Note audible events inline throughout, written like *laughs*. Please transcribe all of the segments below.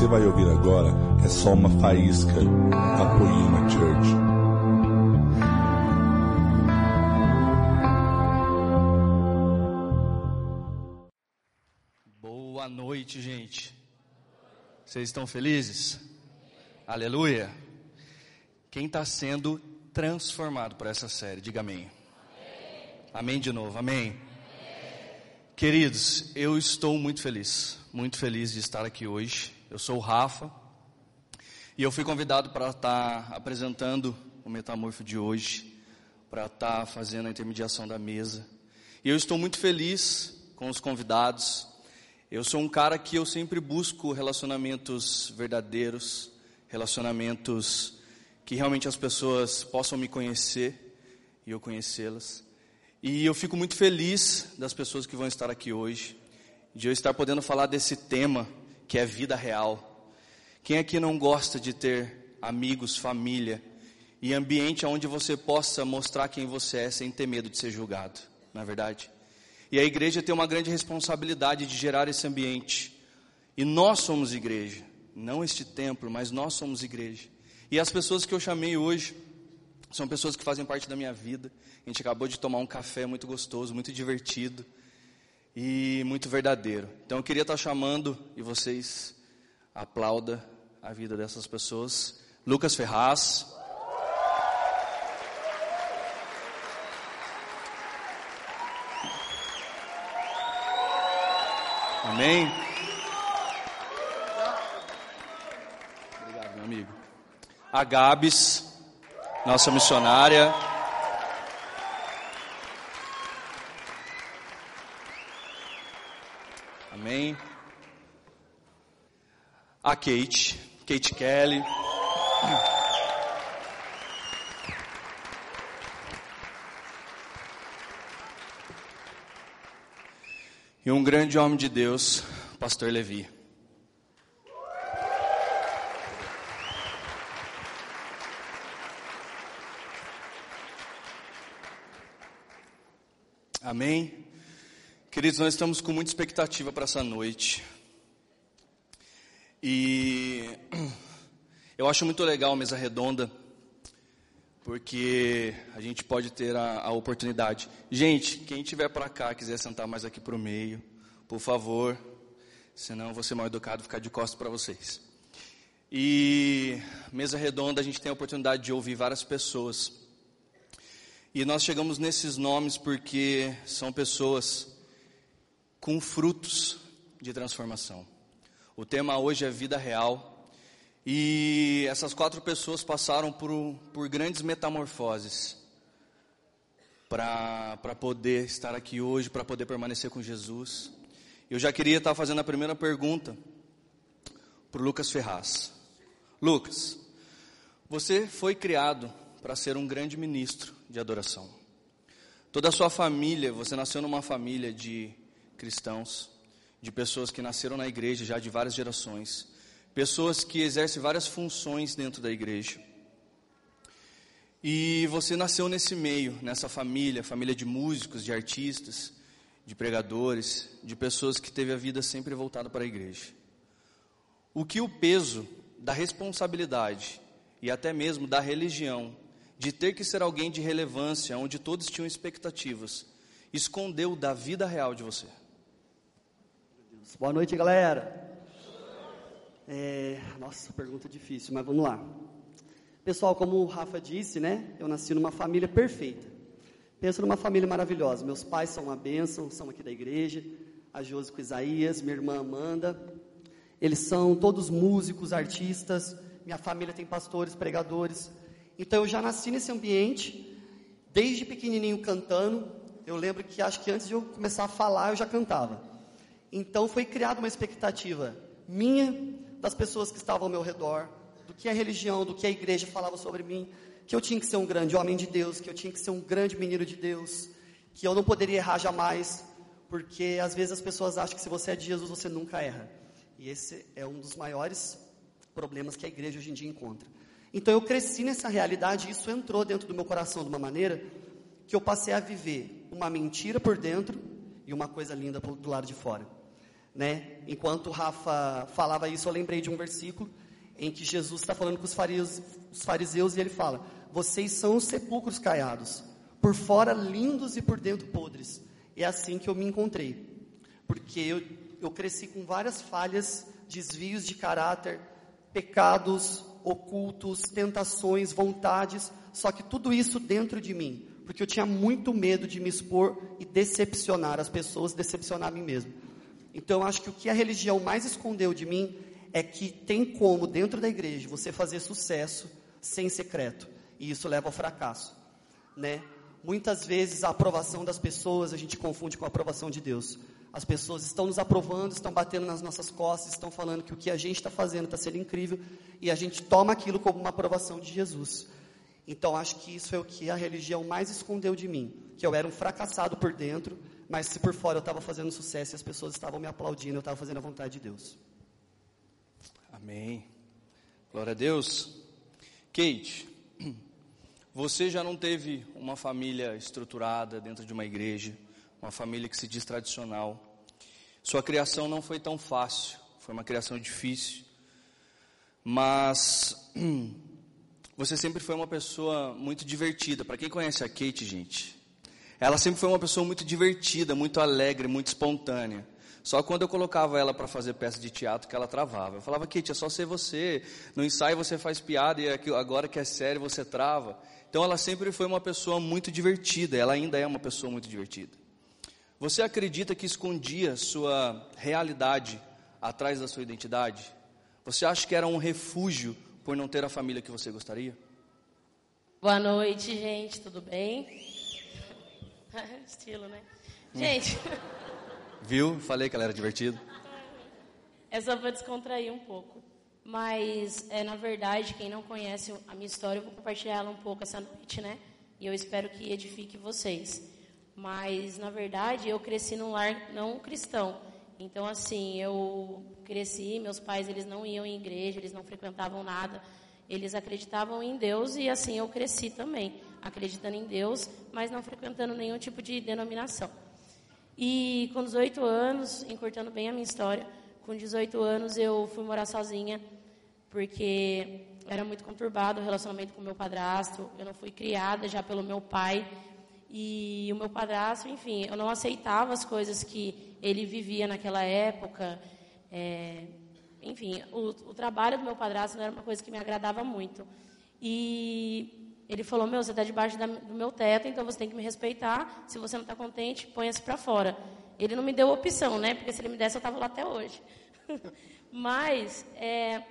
você vai ouvir agora é só uma faísca da Poema Church. Boa noite, gente. Vocês estão felizes? Aleluia. Quem está sendo transformado por essa série, diga amém. Amém, de novo, amém. Queridos, eu estou muito feliz, muito feliz de estar aqui hoje. Eu sou o Rafa e eu fui convidado para estar apresentando o Metamorfo de hoje, para estar fazendo a intermediação da mesa. E eu estou muito feliz com os convidados. Eu sou um cara que eu sempre busco relacionamentos verdadeiros, relacionamentos que realmente as pessoas possam me conhecer e eu conhecê-las. E eu fico muito feliz das pessoas que vão estar aqui hoje, de eu estar podendo falar desse tema que é vida real. Quem aqui não gosta de ter amigos, família e ambiente onde você possa mostrar quem você é sem ter medo de ser julgado, na é verdade? E a igreja tem uma grande responsabilidade de gerar esse ambiente. E nós somos igreja, não este templo, mas nós somos igreja. E as pessoas que eu chamei hoje são pessoas que fazem parte da minha vida. A gente acabou de tomar um café muito gostoso, muito divertido e muito verdadeiro. Então eu queria estar chamando e vocês aplauda a vida dessas pessoas. Lucas Ferraz. Amém. Obrigado, meu amigo. A Gabs nossa missionária. Amém. A Kate, Kate Kelly. E um grande homem de Deus, Pastor Levi. Amém? Queridos, nós estamos com muita expectativa para essa noite. E eu acho muito legal a mesa redonda, porque a gente pode ter a, a oportunidade. Gente, quem tiver para cá, quiser sentar mais aqui para o meio, por favor, senão eu vou ser mal educado ficar de costas para vocês. E mesa redonda, a gente tem a oportunidade de ouvir várias pessoas e nós chegamos nesses nomes porque são pessoas com frutos de transformação. O tema hoje é vida real. E essas quatro pessoas passaram por, por grandes metamorfoses para poder estar aqui hoje, para poder permanecer com Jesus. Eu já queria estar fazendo a primeira pergunta para o Lucas Ferraz. Lucas, você foi criado para ser um grande ministro de adoração. Toda a sua família, você nasceu numa família de cristãos, de pessoas que nasceram na igreja já de várias gerações, pessoas que exercem várias funções dentro da igreja. E você nasceu nesse meio, nessa família, família de músicos, de artistas, de pregadores, de pessoas que teve a vida sempre voltada para a igreja. O que o peso da responsabilidade e até mesmo da religião de ter que ser alguém de relevância, onde todos tinham expectativas, escondeu da vida real de você? Boa noite, galera. É, nossa, pergunta difícil, mas vamos lá. Pessoal, como o Rafa disse, né? Eu nasci numa família perfeita. Penso numa família maravilhosa. Meus pais são uma bênção, são aqui da igreja. A Josi com Isaías, minha irmã Amanda. Eles são todos músicos, artistas. Minha família tem pastores, pregadores. Então eu já nasci nesse ambiente, desde pequenininho cantando. Eu lembro que acho que antes de eu começar a falar eu já cantava. Então foi criada uma expectativa minha, das pessoas que estavam ao meu redor, do que a religião, do que a igreja falava sobre mim, que eu tinha que ser um grande homem de Deus, que eu tinha que ser um grande menino de Deus, que eu não poderia errar jamais, porque às vezes as pessoas acham que se você é de Jesus você nunca erra. E esse é um dos maiores problemas que a igreja hoje em dia encontra. Então eu cresci nessa realidade e isso entrou dentro do meu coração de uma maneira que eu passei a viver uma mentira por dentro e uma coisa linda do lado de fora. Né? Enquanto o Rafa falava isso, eu lembrei de um versículo em que Jesus está falando com os fariseus, os fariseus e ele fala: Vocês são os sepulcros caiados, por fora lindos e por dentro podres. É assim que eu me encontrei, porque eu, eu cresci com várias falhas, desvios de caráter, pecados ocultos, tentações, vontades, só que tudo isso dentro de mim, porque eu tinha muito medo de me expor e decepcionar as pessoas, decepcionar a mim mesmo. Então, eu acho que o que a religião mais escondeu de mim é que tem como, dentro da igreja, você fazer sucesso sem secreto. E isso leva ao fracasso. Né? Muitas vezes a aprovação das pessoas a gente confunde com a aprovação de Deus. As pessoas estão nos aprovando, estão batendo nas nossas costas, estão falando que o que a gente está fazendo está sendo incrível e a gente toma aquilo como uma aprovação de Jesus. Então acho que isso é o que a religião mais escondeu de mim, que eu era um fracassado por dentro, mas se por fora eu estava fazendo sucesso e as pessoas estavam me aplaudindo, eu estava fazendo a vontade de Deus. Amém. Glória a Deus. Kate, você já não teve uma família estruturada dentro de uma igreja, uma família que se diz tradicional. Sua criação não foi tão fácil, foi uma criação difícil. Mas *clears throat* você sempre foi uma pessoa muito divertida. Para quem conhece a Kate, gente, ela sempre foi uma pessoa muito divertida, muito alegre, muito espontânea. Só quando eu colocava ela para fazer peça de teatro que ela travava. Eu falava, Kate, é só ser você. No ensaio você faz piada e agora que é sério você trava. Então ela sempre foi uma pessoa muito divertida. Ela ainda é uma pessoa muito divertida. Você acredita que escondia sua realidade atrás da sua identidade? Você acha que era um refúgio por não ter a família que você gostaria? Boa noite, gente. Tudo bem? *laughs* Estilo, né? Gente. *laughs* Viu? Falei que ela era divertida. É só para descontrair um pouco. Mas, é, na verdade, quem não conhece a minha história, eu vou compartilhar ela um pouco essa noite, né? E eu espero que edifique vocês. Mas, na verdade, eu cresci num lar não cristão. Então, assim, eu cresci, meus pais, eles não iam em igreja, eles não frequentavam nada. Eles acreditavam em Deus e, assim, eu cresci também, acreditando em Deus, mas não frequentando nenhum tipo de denominação. E com 18 anos, encurtando bem a minha história, com 18 anos eu fui morar sozinha, porque era muito conturbado o relacionamento com meu padrasto, eu não fui criada já pelo meu pai, e o meu padrasto, enfim, eu não aceitava as coisas que ele vivia naquela época. É, enfim, o, o, trabalho do meu padrasto não era uma coisa que me agradava muito. E ele falou: Meu, você está debaixo da, do meu teto, então você tem que me respeitar. Se você não está contente, ponha-se para fora. Ele não me deu opção, né? Porque se ele me desse, eu estava lá até hoje. *laughs* Mas, é,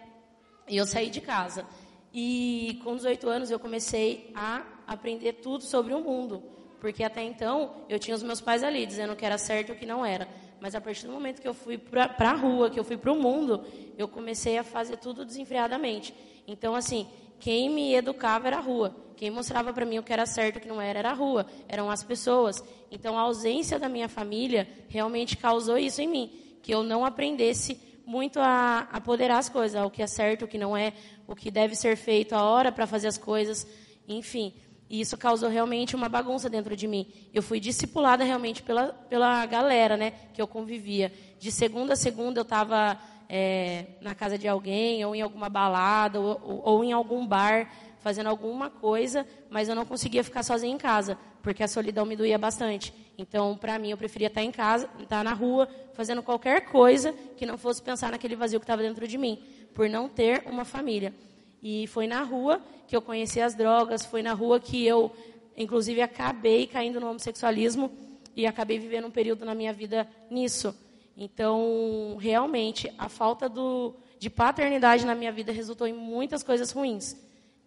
eu saí de casa. E com 18 anos eu comecei a aprender tudo sobre o mundo. Porque até então eu tinha os meus pais ali dizendo o que era certo e o que não era. Mas a partir do momento que eu fui para a rua, que eu fui para o mundo, eu comecei a fazer tudo desenfreadamente. Então, assim, quem me educava era a rua. Quem mostrava para mim o que era certo e o que não era era a rua. Eram as pessoas. Então, a ausência da minha família realmente causou isso em mim. Que eu não aprendesse muito a apoderar as coisas, o que é certo, o que não é, o que deve ser feito, a hora para fazer as coisas, enfim. E isso causou realmente uma bagunça dentro de mim. Eu fui discipulada realmente pela, pela galera, né, que eu convivia. De segunda a segunda eu estava é, na casa de alguém, ou em alguma balada, ou, ou, ou, em algum bar, fazendo alguma coisa, mas eu não conseguia ficar sozinha em casa, porque a solidão me doía bastante. Então, para mim, eu preferia estar em casa, estar na rua, fazendo qualquer coisa que não fosse pensar naquele vazio que estava dentro de mim, por não ter uma família. E foi na rua que eu conheci as drogas, foi na rua que eu, inclusive, acabei caindo no homossexualismo e acabei vivendo um período na minha vida nisso. Então, realmente, a falta do, de paternidade na minha vida resultou em muitas coisas ruins.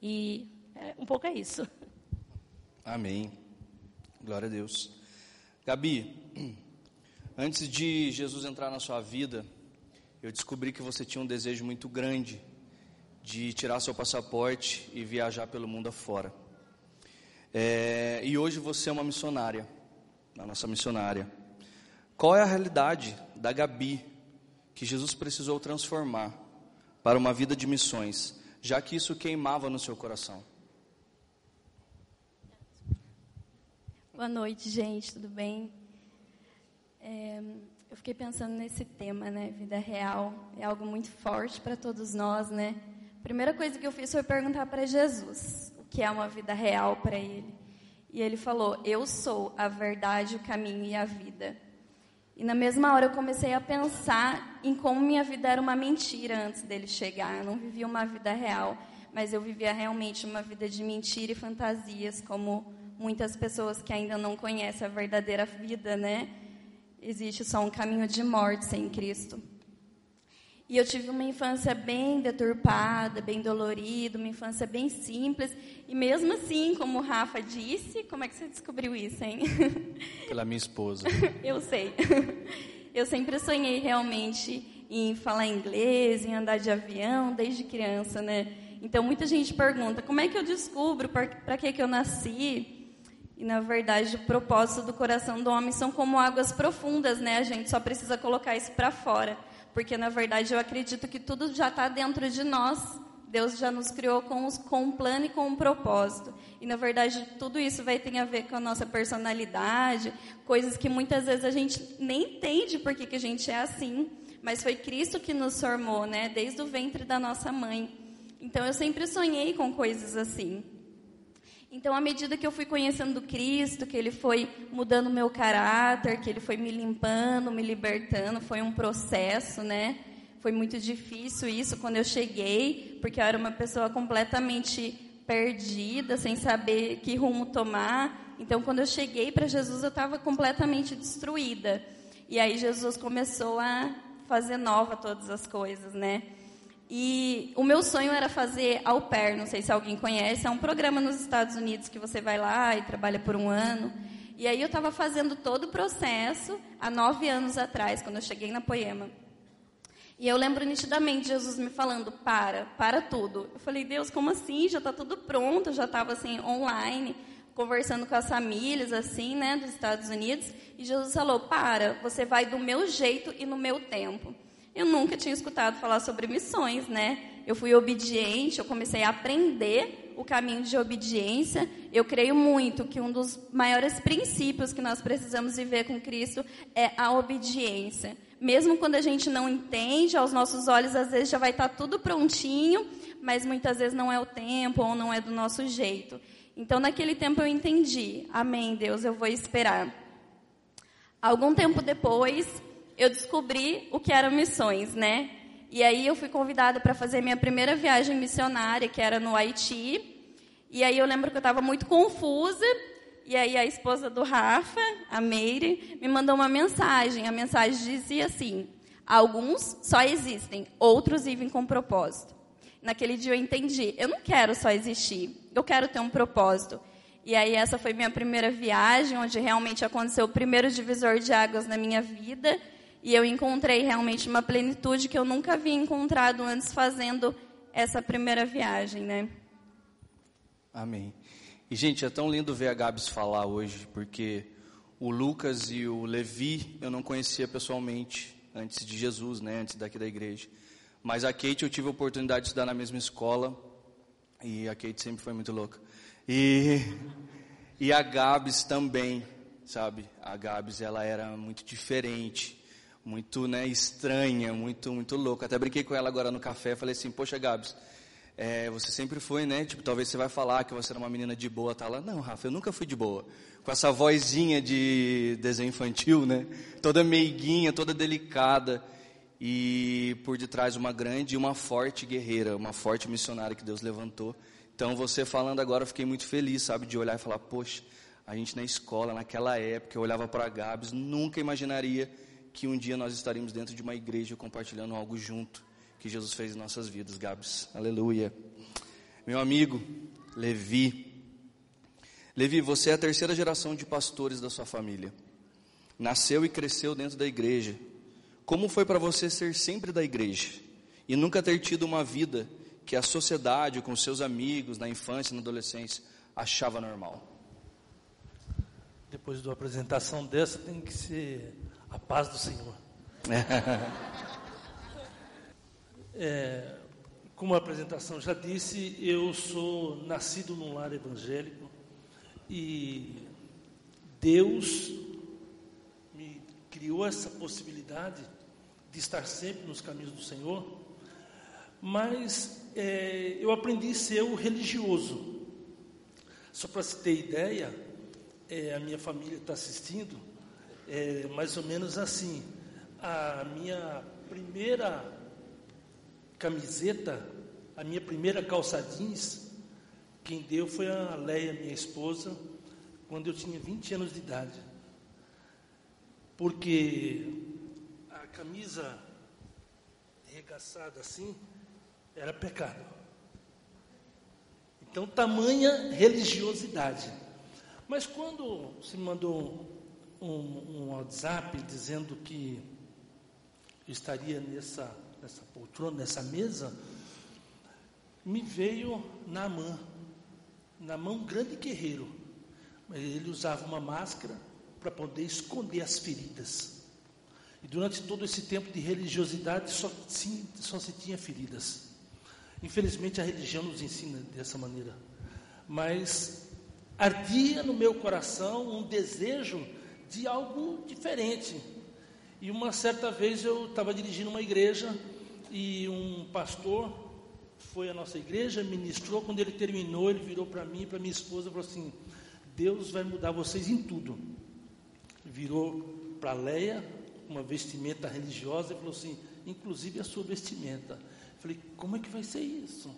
E é, um pouco é isso. Amém. Glória a Deus. Gabi, antes de Jesus entrar na sua vida, eu descobri que você tinha um desejo muito grande de tirar seu passaporte e viajar pelo mundo afora. É, e hoje você é uma missionária, a nossa missionária. Qual é a realidade da Gabi que Jesus precisou transformar para uma vida de missões, já que isso queimava no seu coração? Boa noite, gente, tudo bem? É, eu fiquei pensando nesse tema, né? Vida real é algo muito forte para todos nós, né? A primeira coisa que eu fiz foi perguntar para Jesus o que é uma vida real para ele. E ele falou: Eu sou a verdade, o caminho e a vida. E na mesma hora eu comecei a pensar em como minha vida era uma mentira antes dele chegar. Eu não vivia uma vida real, mas eu vivia realmente uma vida de mentira e fantasias, como muitas pessoas que ainda não conhecem a verdadeira vida, né? Existe só um caminho de morte sem Cristo. E eu tive uma infância bem deturpada, bem dolorida, uma infância bem simples. E mesmo assim, como o Rafa disse, como é que você descobriu isso, hein? *laughs* Pela minha esposa. *laughs* eu sei. *laughs* Eu sempre sonhei realmente em falar inglês, em andar de avião, desde criança, né? Então, muita gente pergunta, como é que eu descubro para que, que eu nasci? E, na verdade, o propósito do coração do homem são como águas profundas, né? A gente só precisa colocar isso para fora porque na verdade eu acredito que tudo já está dentro de nós. Deus já nos criou com, os, com um plano e com um propósito. E na verdade tudo isso vai ter a ver com a nossa personalidade, coisas que muitas vezes a gente nem entende por que, que a gente é assim. Mas foi Cristo que nos formou, né? Desde o ventre da nossa mãe. Então eu sempre sonhei com coisas assim. Então, à medida que eu fui conhecendo Cristo, que Ele foi mudando meu caráter, que Ele foi me limpando, me libertando, foi um processo, né? Foi muito difícil isso quando eu cheguei, porque eu era uma pessoa completamente perdida, sem saber que rumo tomar. Então, quando eu cheguei para Jesus, eu estava completamente destruída. E aí Jesus começou a fazer nova todas as coisas, né? E o meu sonho era fazer au pair, não sei se alguém conhece, é um programa nos Estados Unidos que você vai lá e trabalha por um ano. E aí eu estava fazendo todo o processo há nove anos atrás, quando eu cheguei na Poema. E eu lembro nitidamente Jesus me falando, para, para tudo. Eu falei, Deus, como assim? Já está tudo pronto, já estava assim, online, conversando com as famílias, assim, né, dos Estados Unidos. E Jesus falou, para, você vai do meu jeito e no meu tempo. Eu nunca tinha escutado falar sobre missões, né? Eu fui obediente, eu comecei a aprender o caminho de obediência. Eu creio muito que um dos maiores princípios que nós precisamos viver com Cristo é a obediência. Mesmo quando a gente não entende, aos nossos olhos às vezes já vai estar tudo prontinho, mas muitas vezes não é o tempo ou não é do nosso jeito. Então, naquele tempo eu entendi. Amém, Deus, eu vou esperar. Algum tempo depois, eu descobri o que eram missões, né? E aí eu fui convidada para fazer minha primeira viagem missionária, que era no Haiti. E aí eu lembro que eu estava muito confusa. E aí a esposa do Rafa, a Meire, me mandou uma mensagem. A mensagem dizia assim: alguns só existem, outros vivem com propósito. Naquele dia eu entendi, eu não quero só existir, eu quero ter um propósito. E aí essa foi minha primeira viagem, onde realmente aconteceu o primeiro divisor de águas na minha vida. E eu encontrei realmente uma plenitude que eu nunca havia encontrado antes fazendo essa primeira viagem, né? Amém. E, gente, é tão lindo ver a Gabs falar hoje, porque o Lucas e o Levi eu não conhecia pessoalmente antes de Jesus, né? Antes daqui da igreja. Mas a Kate eu tive a oportunidade de estudar na mesma escola. E a Kate sempre foi muito louca. E, e a Gabs também, sabe? A Gabs, ela era muito diferente muito né, estranha, muito muito louca. Até brinquei com ela agora no café, falei assim, poxa Gabs, é, você sempre foi, né? Tipo, talvez você vai falar que você era uma menina de boa, tá lá. Não, Rafa, eu nunca fui de boa. Com essa vozinha de desenho infantil, né? Toda meiguinha, toda delicada. E por detrás uma grande e uma forte guerreira, uma forte missionária que Deus levantou. Então, você falando agora, eu fiquei muito feliz, sabe? De olhar e falar, poxa, a gente na escola, naquela época, eu olhava para Gabs, nunca imaginaria que um dia nós estaremos dentro de uma igreja compartilhando algo junto que Jesus fez em nossas vidas, Gabs. Aleluia. Meu amigo, Levi. Levi, você é a terceira geração de pastores da sua família. Nasceu e cresceu dentro da igreja. Como foi para você ser sempre da igreja e nunca ter tido uma vida que a sociedade, com seus amigos, na infância na adolescência, achava normal? Depois de uma apresentação dessa, tem que ser a paz do Senhor. *laughs* é, como a apresentação já disse, eu sou nascido num lar evangélico e Deus me criou essa possibilidade de estar sempre nos caminhos do Senhor, mas é, eu aprendi a ser o religioso. Só para se ter ideia, é, a minha família está assistindo, é mais ou menos assim. A minha primeira camiseta, a minha primeira calça jeans, quem deu foi a Leia, minha esposa, quando eu tinha 20 anos de idade. Porque a camisa regaçada assim era pecado. Então, tamanha religiosidade. Mas quando se mandou um, um WhatsApp dizendo que estaria nessa, nessa poltrona, nessa mesa, me veio na mão, na mão grande guerreiro. Ele usava uma máscara para poder esconder as feridas. E durante todo esse tempo de religiosidade só, sim, só se tinha feridas. Infelizmente a religião nos ensina dessa maneira. Mas ardia no meu coração um desejo de algo diferente. E uma certa vez eu estava dirigindo uma igreja e um pastor foi à nossa igreja, ministrou. Quando ele terminou, ele virou para mim e para minha esposa e falou assim: Deus vai mudar vocês em tudo. Virou para Leia, uma vestimenta religiosa, e falou assim: inclusive a sua vestimenta. Falei: como é que vai ser isso?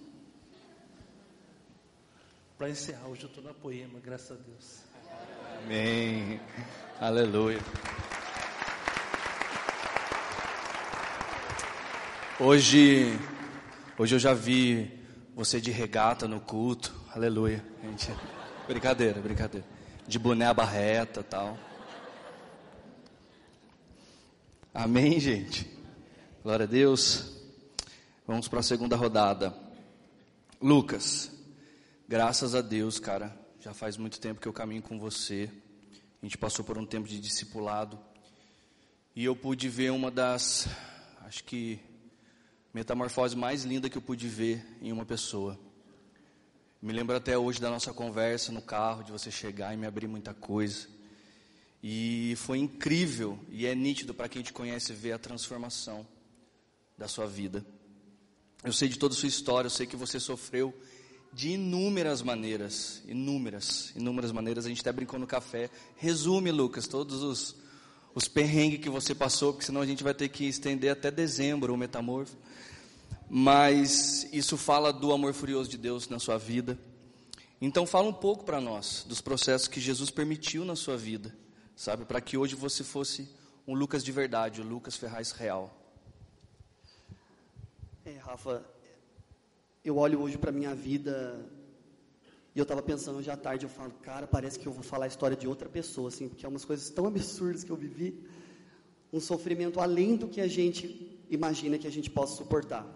Para encerrar, hoje eu estou na poema, graças a Deus. Amém. Aleluia. Hoje, hoje eu já vi você de regata no culto. Aleluia. Gente, brincadeira, brincadeira. De boné à barreta, tal. Amém, gente. Glória a Deus. Vamos para a segunda rodada. Lucas, Graças a Deus, cara, já faz muito tempo que eu caminho com você. A gente passou por um tempo de discipulado. E eu pude ver uma das, acho que, metamorfoses mais lindas que eu pude ver em uma pessoa. Me lembro até hoje da nossa conversa no carro, de você chegar e me abrir muita coisa. E foi incrível e é nítido para quem te conhece ver a transformação da sua vida. Eu sei de toda a sua história, eu sei que você sofreu de inúmeras maneiras, inúmeras, inúmeras maneiras. A gente até brincou no café. Resume, Lucas, todos os, os perrengues que você passou, porque senão a gente vai ter que estender até dezembro o metamorfo. Mas isso fala do amor furioso de Deus na sua vida. Então fala um pouco para nós dos processos que Jesus permitiu na sua vida, sabe, para que hoje você fosse um Lucas de verdade, o Lucas Ferraz real. É, Rafa, eu olho hoje para minha vida e eu estava pensando hoje à tarde, eu falo, cara, parece que eu vou falar a história de outra pessoa, assim, porque é umas coisas tão absurdas que eu vivi, um sofrimento além do que a gente imagina que a gente possa suportar.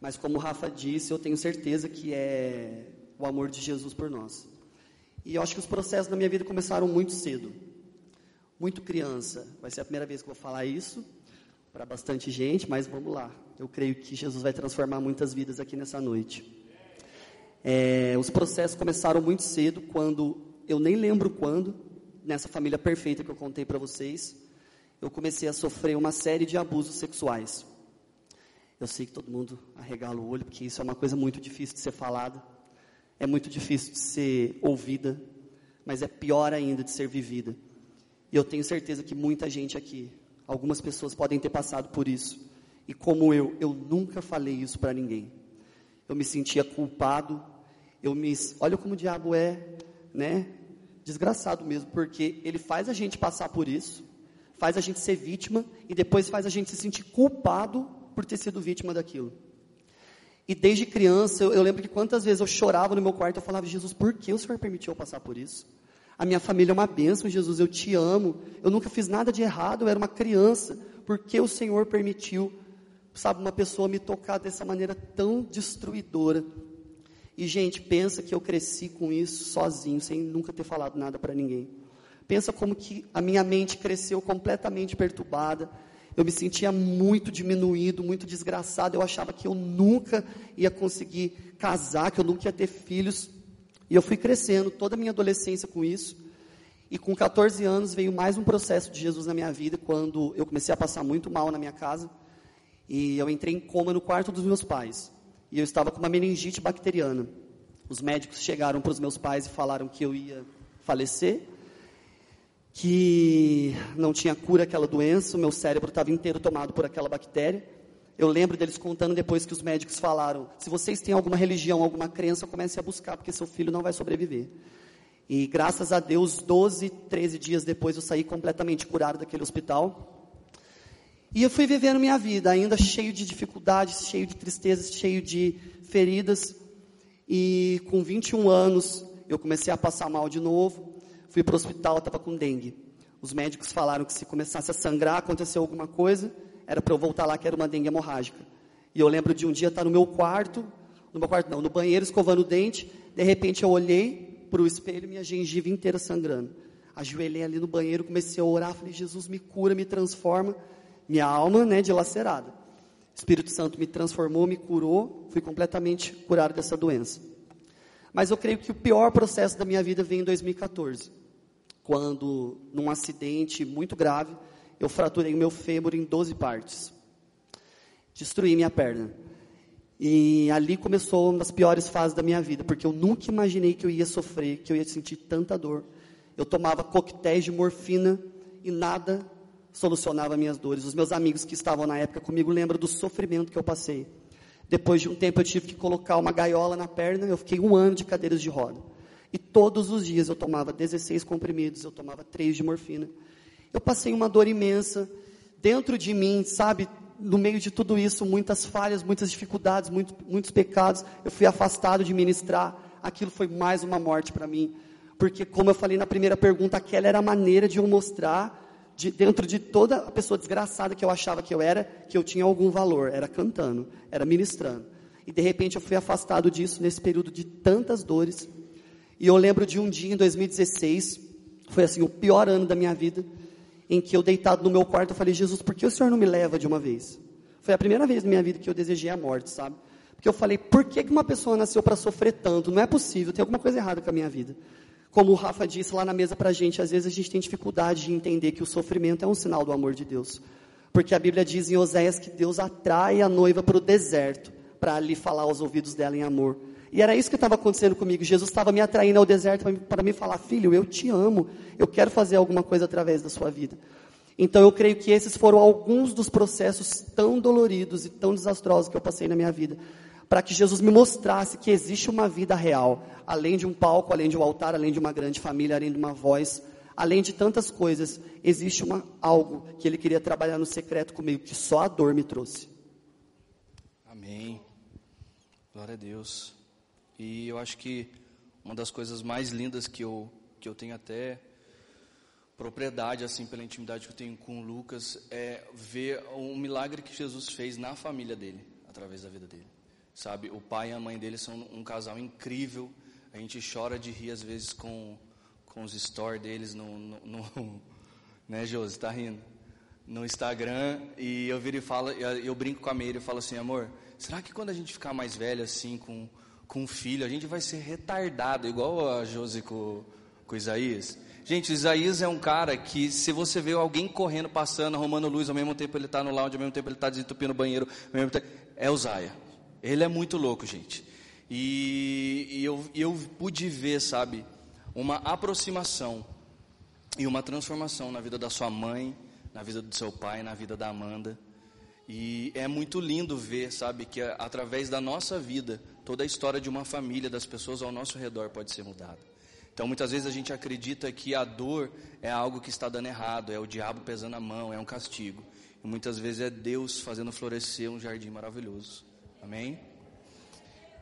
Mas como o Rafa disse, eu tenho certeza que é o amor de Jesus por nós. E eu acho que os processos na minha vida começaram muito cedo. Muito criança. Vai ser a primeira vez que eu vou falar isso para bastante gente, mas vamos lá. Eu creio que Jesus vai transformar muitas vidas aqui nessa noite. É, os processos começaram muito cedo, quando eu nem lembro quando, nessa família perfeita que eu contei para vocês, eu comecei a sofrer uma série de abusos sexuais. Eu sei que todo mundo arregala o olho, porque isso é uma coisa muito difícil de ser falada, é muito difícil de ser ouvida, mas é pior ainda de ser vivida. E eu tenho certeza que muita gente aqui, algumas pessoas podem ter passado por isso. E como eu, eu nunca falei isso para ninguém. Eu me sentia culpado. Eu me, olha como o diabo é, né? Desgraçado mesmo, porque ele faz a gente passar por isso, faz a gente ser vítima e depois faz a gente se sentir culpado por ter sido vítima daquilo. E desde criança, eu, eu lembro que quantas vezes eu chorava no meu quarto, eu falava, Jesus, por que o Senhor permitiu eu passar por isso? A minha família é uma bênção, Jesus, eu te amo. Eu nunca fiz nada de errado, eu era uma criança. Por que o Senhor permitiu sabe, uma pessoa me tocar dessa maneira tão destruidora. E, gente, pensa que eu cresci com isso sozinho, sem nunca ter falado nada para ninguém. Pensa como que a minha mente cresceu completamente perturbada. Eu me sentia muito diminuído, muito desgraçado. Eu achava que eu nunca ia conseguir casar, que eu nunca ia ter filhos. E eu fui crescendo toda a minha adolescência com isso. E com 14 anos veio mais um processo de Jesus na minha vida, quando eu comecei a passar muito mal na minha casa. E eu entrei em coma no quarto dos meus pais. E eu estava com uma meningite bacteriana. Os médicos chegaram para os meus pais e falaram que eu ia falecer, que não tinha cura aquela doença, o meu cérebro estava inteiro tomado por aquela bactéria. Eu lembro deles contando depois que os médicos falaram: se vocês têm alguma religião, alguma crença, comece a buscar, porque seu filho não vai sobreviver. E graças a Deus, 12, 13 dias depois, eu saí completamente curado daquele hospital. E eu fui vivendo minha vida, ainda cheio de dificuldades, cheio de tristezas, cheio de feridas. E com 21 anos, eu comecei a passar mal de novo. Fui para o hospital, estava com dengue. Os médicos falaram que se começasse a sangrar, aconteceu alguma coisa era para eu voltar lá que era uma dengue hemorrágica. E eu lembro de um dia estar no meu quarto, no meu quarto não, no banheiro escovando o dente, de repente eu olhei para o espelho, minha gengiva inteira sangrando. Ajoelhei ali no banheiro, comecei a orar, falei, Jesus me cura, me transforma, minha alma, né, dilacerada. O Espírito Santo me transformou, me curou, fui completamente curado dessa doença. Mas eu creio que o pior processo da minha vida veio em 2014, quando, num acidente muito grave, eu fraturei o meu fêmur em 12 partes. Destruí minha perna. E ali começou uma das piores fases da minha vida, porque eu nunca imaginei que eu ia sofrer, que eu ia sentir tanta dor. Eu tomava coquetéis de morfina e nada solucionava minhas dores. Os meus amigos que estavam na época comigo lembram do sofrimento que eu passei. Depois de um tempo eu tive que colocar uma gaiola na perna, eu fiquei um ano de cadeiras de roda. E todos os dias eu tomava 16 comprimidos, eu tomava 3 de morfina. Eu passei uma dor imensa dentro de mim, sabe? No meio de tudo isso, muitas falhas, muitas dificuldades, muito, muitos pecados. Eu fui afastado de ministrar. Aquilo foi mais uma morte para mim. Porque, como eu falei na primeira pergunta, aquela era a maneira de eu mostrar, de, dentro de toda a pessoa desgraçada que eu achava que eu era, que eu tinha algum valor. Era cantando, era ministrando. E de repente eu fui afastado disso nesse período de tantas dores. E eu lembro de um dia em 2016, foi assim o pior ano da minha vida em que eu deitado no meu quarto, eu falei, Jesus, por que o Senhor não me leva de uma vez? Foi a primeira vez na minha vida que eu desejei a morte, sabe? Porque eu falei, por que, uma pessoa nasceu para sofrer tanto? Não é possível, tem alguma coisa errada com a minha vida. Como o Rafa disse lá na mesa para a gente, às vezes a gente tem dificuldade de entender que o sofrimento é um sinal do amor de Deus. Porque a Bíblia diz em Oséias que Deus atrai a noiva para o deserto, para ali falar aos ouvidos dela em amor. E era isso que estava acontecendo comigo. Jesus estava me atraindo ao deserto para me falar: Filho, eu te amo, eu quero fazer alguma coisa através da sua vida. Então eu creio que esses foram alguns dos processos tão doloridos e tão desastrosos que eu passei na minha vida. Para que Jesus me mostrasse que existe uma vida real, além de um palco, além de um altar, além de uma grande família, além de uma voz, além de tantas coisas, existe uma, algo que Ele queria trabalhar no secreto comigo, que só a dor me trouxe. Amém. Glória a Deus. E eu acho que uma das coisas mais lindas que eu, que eu tenho até propriedade, assim, pela intimidade que eu tenho com o Lucas, é ver um milagre que Jesus fez na família dele, através da vida dele. Sabe, o pai e a mãe dele são um casal incrível. A gente chora de rir às vezes com, com os stories deles no, no, no *laughs* né, Josi, tá rindo? No Instagram, e eu viro e falo, eu, eu brinco com a Meire e falo assim, amor, será que quando a gente ficar mais velho assim, com com filho, a gente vai ser retardado, igual a Josi com, com Isaías. Gente, Isaías é um cara que, se você vê alguém correndo, passando, arrumando luz, ao mesmo tempo ele está no lounge, ao mesmo tempo ele está desentupindo o banheiro, tempo, é o Zaia. Ele é muito louco, gente. E, e eu, eu pude ver, sabe, uma aproximação e uma transformação na vida da sua mãe, na vida do seu pai, na vida da Amanda. E é muito lindo ver, sabe, que através da nossa vida, toda a história de uma família, das pessoas ao nosso redor pode ser mudada. Então, muitas vezes a gente acredita que a dor é algo que está dando errado, é o diabo pesando a mão, é um castigo. E muitas vezes é Deus fazendo florescer um jardim maravilhoso. Amém?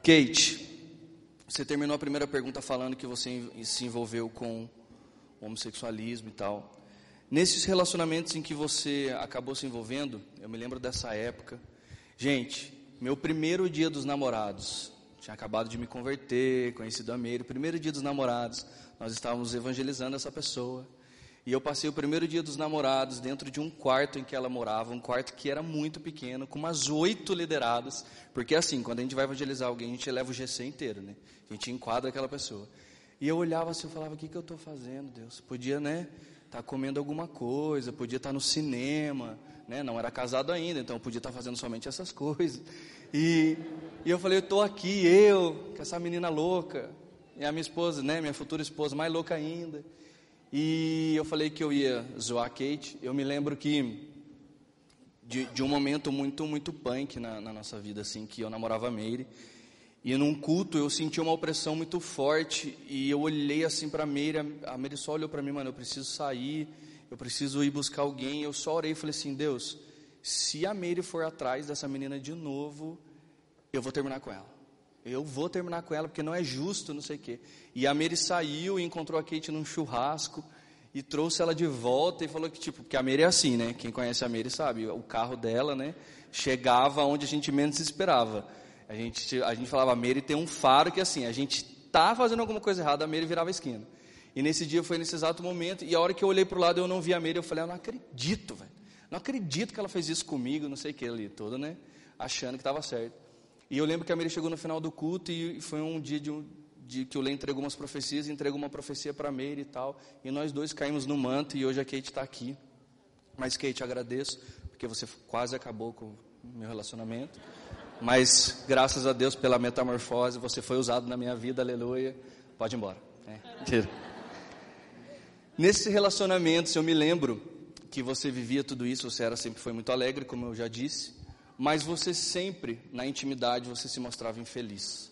Kate, você terminou a primeira pergunta falando que você se envolveu com homossexualismo e tal. Nesses relacionamentos em que você acabou se envolvendo, eu me lembro dessa época. Gente, meu primeiro dia dos namorados, tinha acabado de me converter, conhecido a Meire, primeiro dia dos namorados, nós estávamos evangelizando essa pessoa. E eu passei o primeiro dia dos namorados dentro de um quarto em que ela morava, um quarto que era muito pequeno, com umas oito lideradas, porque assim, quando a gente vai evangelizar alguém, a gente leva o GC inteiro, né? A gente enquadra aquela pessoa. E eu olhava assim, eu falava, o que, que eu estou fazendo, Deus? Podia, né, estar tá comendo alguma coisa, podia estar tá no cinema, né? Não era casado ainda, então podia estar tá fazendo somente essas *laughs* coisas. E, e eu falei, eu estou aqui, eu, com essa menina louca, e a minha esposa, né, minha futura esposa, mais louca ainda. E eu falei que eu ia zoar a Kate. Eu me lembro que de, de um momento muito muito punk na, na, nossa vida, assim, que eu namorava a Meire. E num culto eu senti uma opressão muito forte e eu olhei assim para a Meire, a Meire só olhou para mim, mano, eu preciso sair, eu preciso ir buscar alguém. Eu só orei e falei assim, Deus, se a Meire for atrás dessa menina de novo, eu vou terminar com ela. Eu vou terminar com ela porque não é justo, não sei o quê. E a Meire saiu e encontrou a Kate num churrasco e trouxe ela de volta e falou que tipo, porque a Meire é assim, né? Quem conhece a Meire sabe, o carro dela, né, chegava onde a gente menos esperava. A gente, a gente falava, a tem um faro que assim, a gente tá fazendo alguma coisa errada, a Meire virava a esquina. E nesse dia foi nesse exato momento, e a hora que eu olhei para o lado eu não vi a Meire, eu falei, eu não acredito, velho. Não acredito que ela fez isso comigo, não sei o que ali, todo, né? Achando que estava certo. E eu lembro que a Meire chegou no final do culto e foi um dia de, de que o Lê entregou umas profecias, entregou uma profecia para a Meire e tal. E nós dois caímos no manto e hoje a Kate está aqui. Mas Kate, agradeço, porque você quase acabou com o meu relacionamento. Mas graças a Deus pela metamorfose, você foi usado na minha vida, aleluia. Pode ir embora. É. Nesse relacionamento, eu me lembro que você vivia tudo isso, você era sempre foi muito alegre, como eu já disse, mas você sempre, na intimidade, você se mostrava infeliz.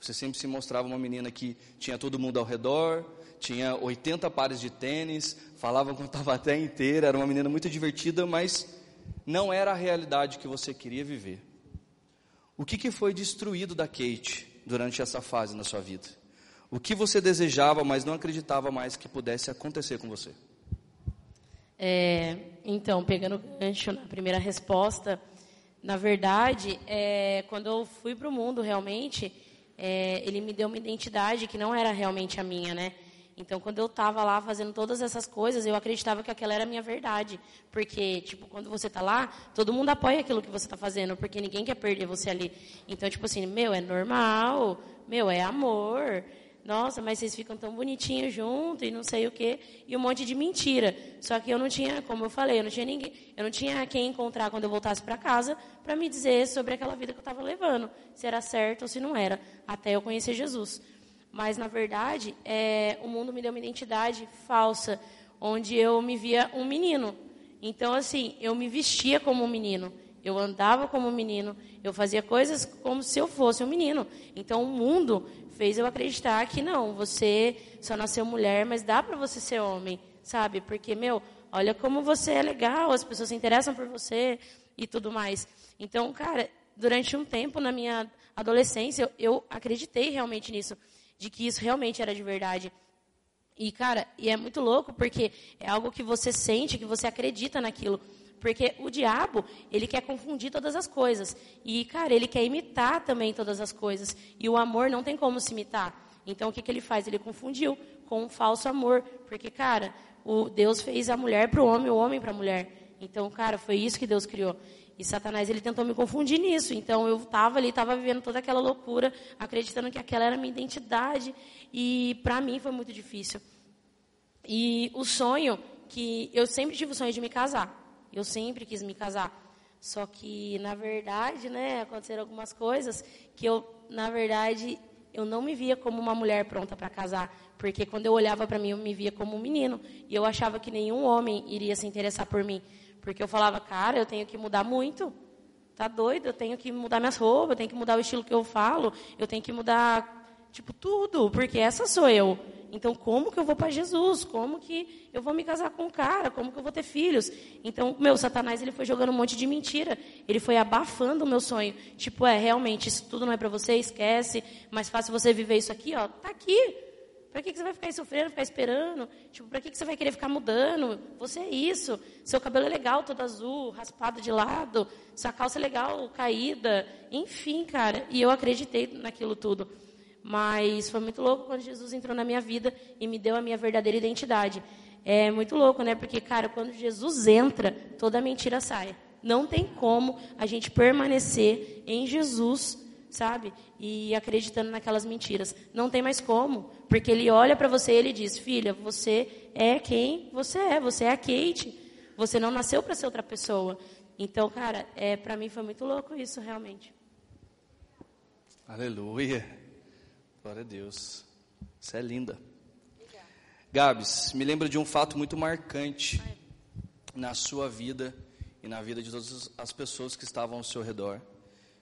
Você sempre se mostrava uma menina que tinha todo mundo ao redor, tinha 80 pares de tênis, falava com Tavaté inteira, era uma menina muito divertida, mas não era a realidade que você queria viver. O que, que foi destruído da Kate durante essa fase na sua vida? O que você desejava, mas não acreditava mais que pudesse acontecer com você? É, então, pegando o gancho na primeira resposta, na verdade, é, quando eu fui para o mundo realmente, é, ele me deu uma identidade que não era realmente a minha, né? Então, quando eu estava lá fazendo todas essas coisas, eu acreditava que aquela era a minha verdade. Porque, tipo, quando você está lá, todo mundo apoia aquilo que você está fazendo, porque ninguém quer perder você ali. Então, tipo assim, meu, é normal, meu, é amor. Nossa, mas vocês ficam tão bonitinhos juntos e não sei o quê. E um monte de mentira. Só que eu não tinha, como eu falei, eu não tinha ninguém, eu não tinha quem encontrar quando eu voltasse para casa para me dizer sobre aquela vida que eu estava levando, se era certo ou se não era, até eu conhecer Jesus. Mas, na verdade, é, o mundo me deu uma identidade falsa, onde eu me via um menino. Então, assim, eu me vestia como um menino, eu andava como um menino, eu fazia coisas como se eu fosse um menino. Então, o mundo fez eu acreditar que não, você só nasceu mulher, mas dá para você ser homem, sabe? Porque, meu, olha como você é legal, as pessoas se interessam por você e tudo mais. Então, cara, durante um tempo na minha adolescência, eu, eu acreditei realmente nisso de que isso realmente era de verdade. E, cara, e é muito louco porque é algo que você sente, que você acredita naquilo. Porque o diabo, ele quer confundir todas as coisas. E, cara, ele quer imitar também todas as coisas. E o amor não tem como se imitar. Então, o que, que ele faz? Ele confundiu com um falso amor. Porque, cara, o Deus fez a mulher para o homem, o homem para a mulher. Então, cara, foi isso que Deus criou. E Satanás ele tentou me confundir nisso. Então eu estava ali, estava vivendo toda aquela loucura, acreditando que aquela era a minha identidade. E para mim foi muito difícil. E o sonho que eu sempre tive o sonho de me casar. Eu sempre quis me casar. Só que na verdade, né, aconteceram algumas coisas que eu, na verdade, eu não me via como uma mulher pronta para casar, porque quando eu olhava para mim eu me via como um menino e eu achava que nenhum homem iria se interessar por mim. Porque eu falava, cara, eu tenho que mudar muito. Tá doido? Eu tenho que mudar minhas roupas, eu tenho que mudar o estilo que eu falo, eu tenho que mudar, tipo, tudo, porque essa sou eu. Então, como que eu vou para Jesus? Como que eu vou me casar com um cara? Como que eu vou ter filhos? Então, meu, Satanás, ele foi jogando um monte de mentira. Ele foi abafando o meu sonho. Tipo, é, realmente, isso tudo não é para você, esquece. Mais fácil você viver isso aqui, ó. Tá aqui. Para que, que você vai ficar sofrendo, ficar esperando? Tipo, para que, que você vai querer ficar mudando? Você é isso. Seu cabelo é legal, todo azul, raspado de lado. Sua calça é legal, caída. Enfim, cara. E eu acreditei naquilo tudo. Mas foi muito louco quando Jesus entrou na minha vida e me deu a minha verdadeira identidade. É muito louco, né? Porque, cara, quando Jesus entra, toda mentira sai. Não tem como a gente permanecer em Jesus sabe? E acreditando naquelas mentiras. Não tem mais como, porque ele olha para você e ele diz: "Filha, você é quem você é, você é a Kate. Você não nasceu para ser outra pessoa". Então, cara, é para mim foi muito louco isso, realmente. Aleluia. Glória a Deus. Você é linda. Gabs, me lembra de um fato muito marcante na sua vida e na vida de todas as pessoas que estavam ao seu redor,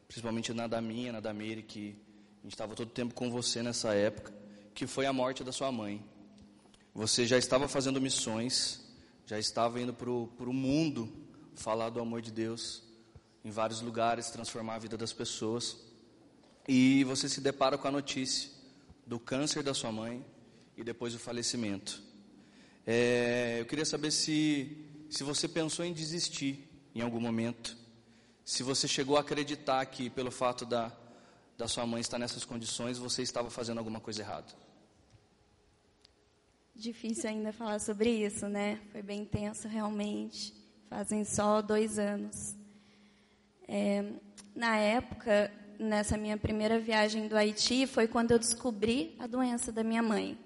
principalmente na da minha, na da Miri, que a gente estava todo tempo com você nessa época, que foi a morte da sua mãe. Você já estava fazendo missões, já estava indo para o mundo falar do amor de Deus em vários lugares, transformar a vida das pessoas. E você se depara com a notícia do câncer da sua mãe e depois o falecimento. É, eu queria saber se, se você pensou em desistir em algum momento. Se você chegou a acreditar que, pelo fato da, da sua mãe estar nessas condições, você estava fazendo alguma coisa errada. Difícil ainda falar sobre isso, né? Foi bem intenso, realmente. Fazem só dois anos. É, na época, nessa minha primeira viagem do Haiti, foi quando eu descobri a doença da minha mãe.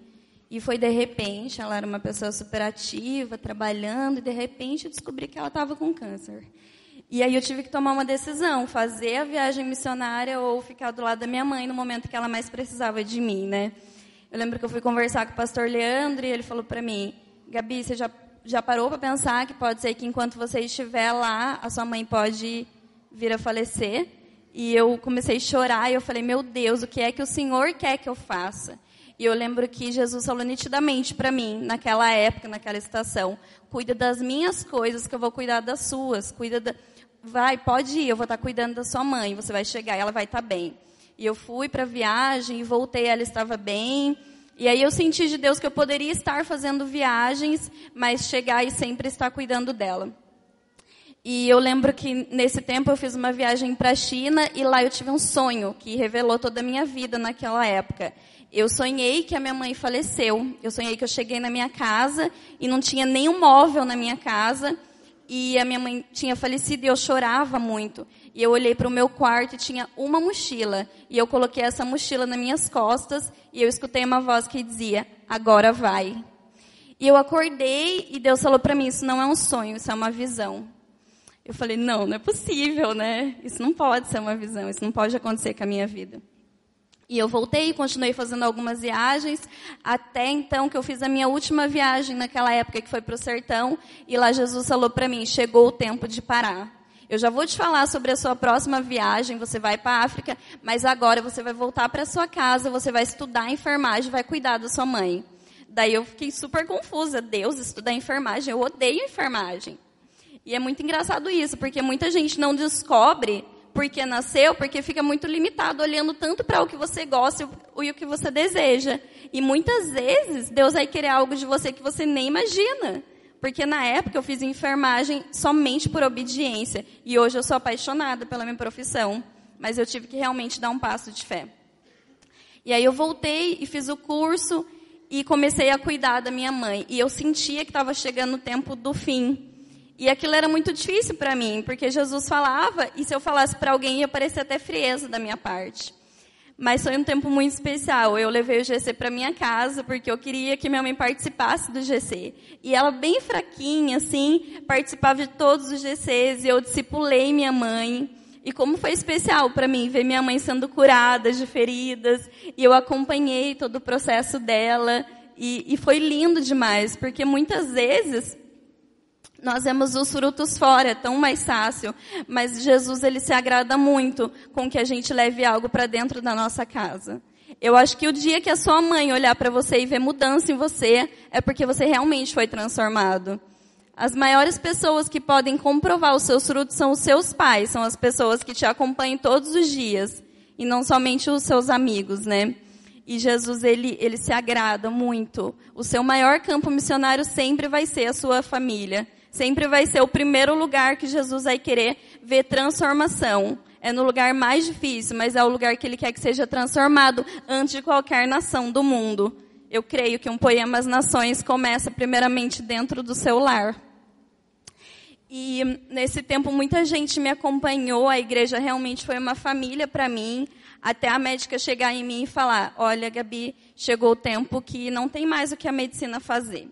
E foi de repente, ela era uma pessoa super ativa, trabalhando, e de repente eu descobri que ela estava com câncer. E aí eu tive que tomar uma decisão, fazer a viagem missionária ou ficar do lado da minha mãe no momento que ela mais precisava de mim, né? Eu lembro que eu fui conversar com o pastor Leandro e ele falou para mim, Gabi, você já, já parou para pensar que pode ser que enquanto você estiver lá, a sua mãe pode vir a falecer? E eu comecei a chorar e eu falei, meu Deus, o que é que o Senhor quer que eu faça? E eu lembro que Jesus falou nitidamente para mim, naquela época, naquela estação: cuida das minhas coisas, que eu vou cuidar das suas. Cuida da... Vai, pode ir, eu vou estar tá cuidando da sua mãe. Você vai chegar e ela vai estar tá bem. E eu fui para a viagem e voltei, ela estava bem. E aí eu senti de Deus que eu poderia estar fazendo viagens, mas chegar e sempre estar cuidando dela. E eu lembro que nesse tempo eu fiz uma viagem para a China e lá eu tive um sonho que revelou toda a minha vida naquela época. Eu sonhei que a minha mãe faleceu. Eu sonhei que eu cheguei na minha casa e não tinha nenhum móvel na minha casa. E a minha mãe tinha falecido e eu chorava muito. E eu olhei para o meu quarto e tinha uma mochila. E eu coloquei essa mochila nas minhas costas e eu escutei uma voz que dizia: Agora vai. E eu acordei e Deus falou para mim: Isso não é um sonho, isso é uma visão. Eu falei: Não, não é possível, né? Isso não pode ser uma visão, isso não pode acontecer com a minha vida. E eu voltei e continuei fazendo algumas viagens, até então que eu fiz a minha última viagem naquela época, que foi para o sertão, e lá Jesus falou para mim: chegou o tempo de parar. Eu já vou te falar sobre a sua próxima viagem, você vai para a África, mas agora você vai voltar para sua casa, você vai estudar enfermagem, vai cuidar da sua mãe. Daí eu fiquei super confusa. Deus, estudar enfermagem, eu odeio enfermagem. E é muito engraçado isso, porque muita gente não descobre porque nasceu, porque fica muito limitado, olhando tanto para o que você gosta e o que você deseja. E muitas vezes Deus vai querer algo de você que você nem imagina. Porque na época eu fiz enfermagem somente por obediência. E hoje eu sou apaixonada pela minha profissão. Mas eu tive que realmente dar um passo de fé. E aí eu voltei e fiz o curso e comecei a cuidar da minha mãe. E eu sentia que estava chegando o tempo do fim. E aquilo era muito difícil para mim, porque Jesus falava, e se eu falasse para alguém ia parecer até frieza da minha parte. Mas foi um tempo muito especial. Eu levei o GC para minha casa porque eu queria que minha mãe participasse do GC. E ela bem fraquinha assim, participava de todos os GCs e eu discipulei minha mãe. E como foi especial para mim ver minha mãe sendo curada de feridas, e eu acompanhei todo o processo dela, e, e foi lindo demais, porque muitas vezes nós vemos os frutos fora, é tão mais fácil. Mas Jesus, ele se agrada muito com que a gente leve algo para dentro da nossa casa. Eu acho que o dia que a sua mãe olhar para você e ver mudança em você, é porque você realmente foi transformado. As maiores pessoas que podem comprovar os seus frutos são os seus pais, são as pessoas que te acompanham todos os dias. E não somente os seus amigos, né? E Jesus, ele, ele se agrada muito. O seu maior campo missionário sempre vai ser a sua família sempre vai ser o primeiro lugar que Jesus vai querer ver transformação. É no lugar mais difícil, mas é o lugar que ele quer que seja transformado antes de qualquer nação do mundo. Eu creio que um poema às nações começa primeiramente dentro do seu lar. E nesse tempo muita gente me acompanhou, a igreja realmente foi uma família para mim. até a médica chegar em mim e falar: Olha, Gabi, chegou o tempo que não tem mais o que a medicina fazer.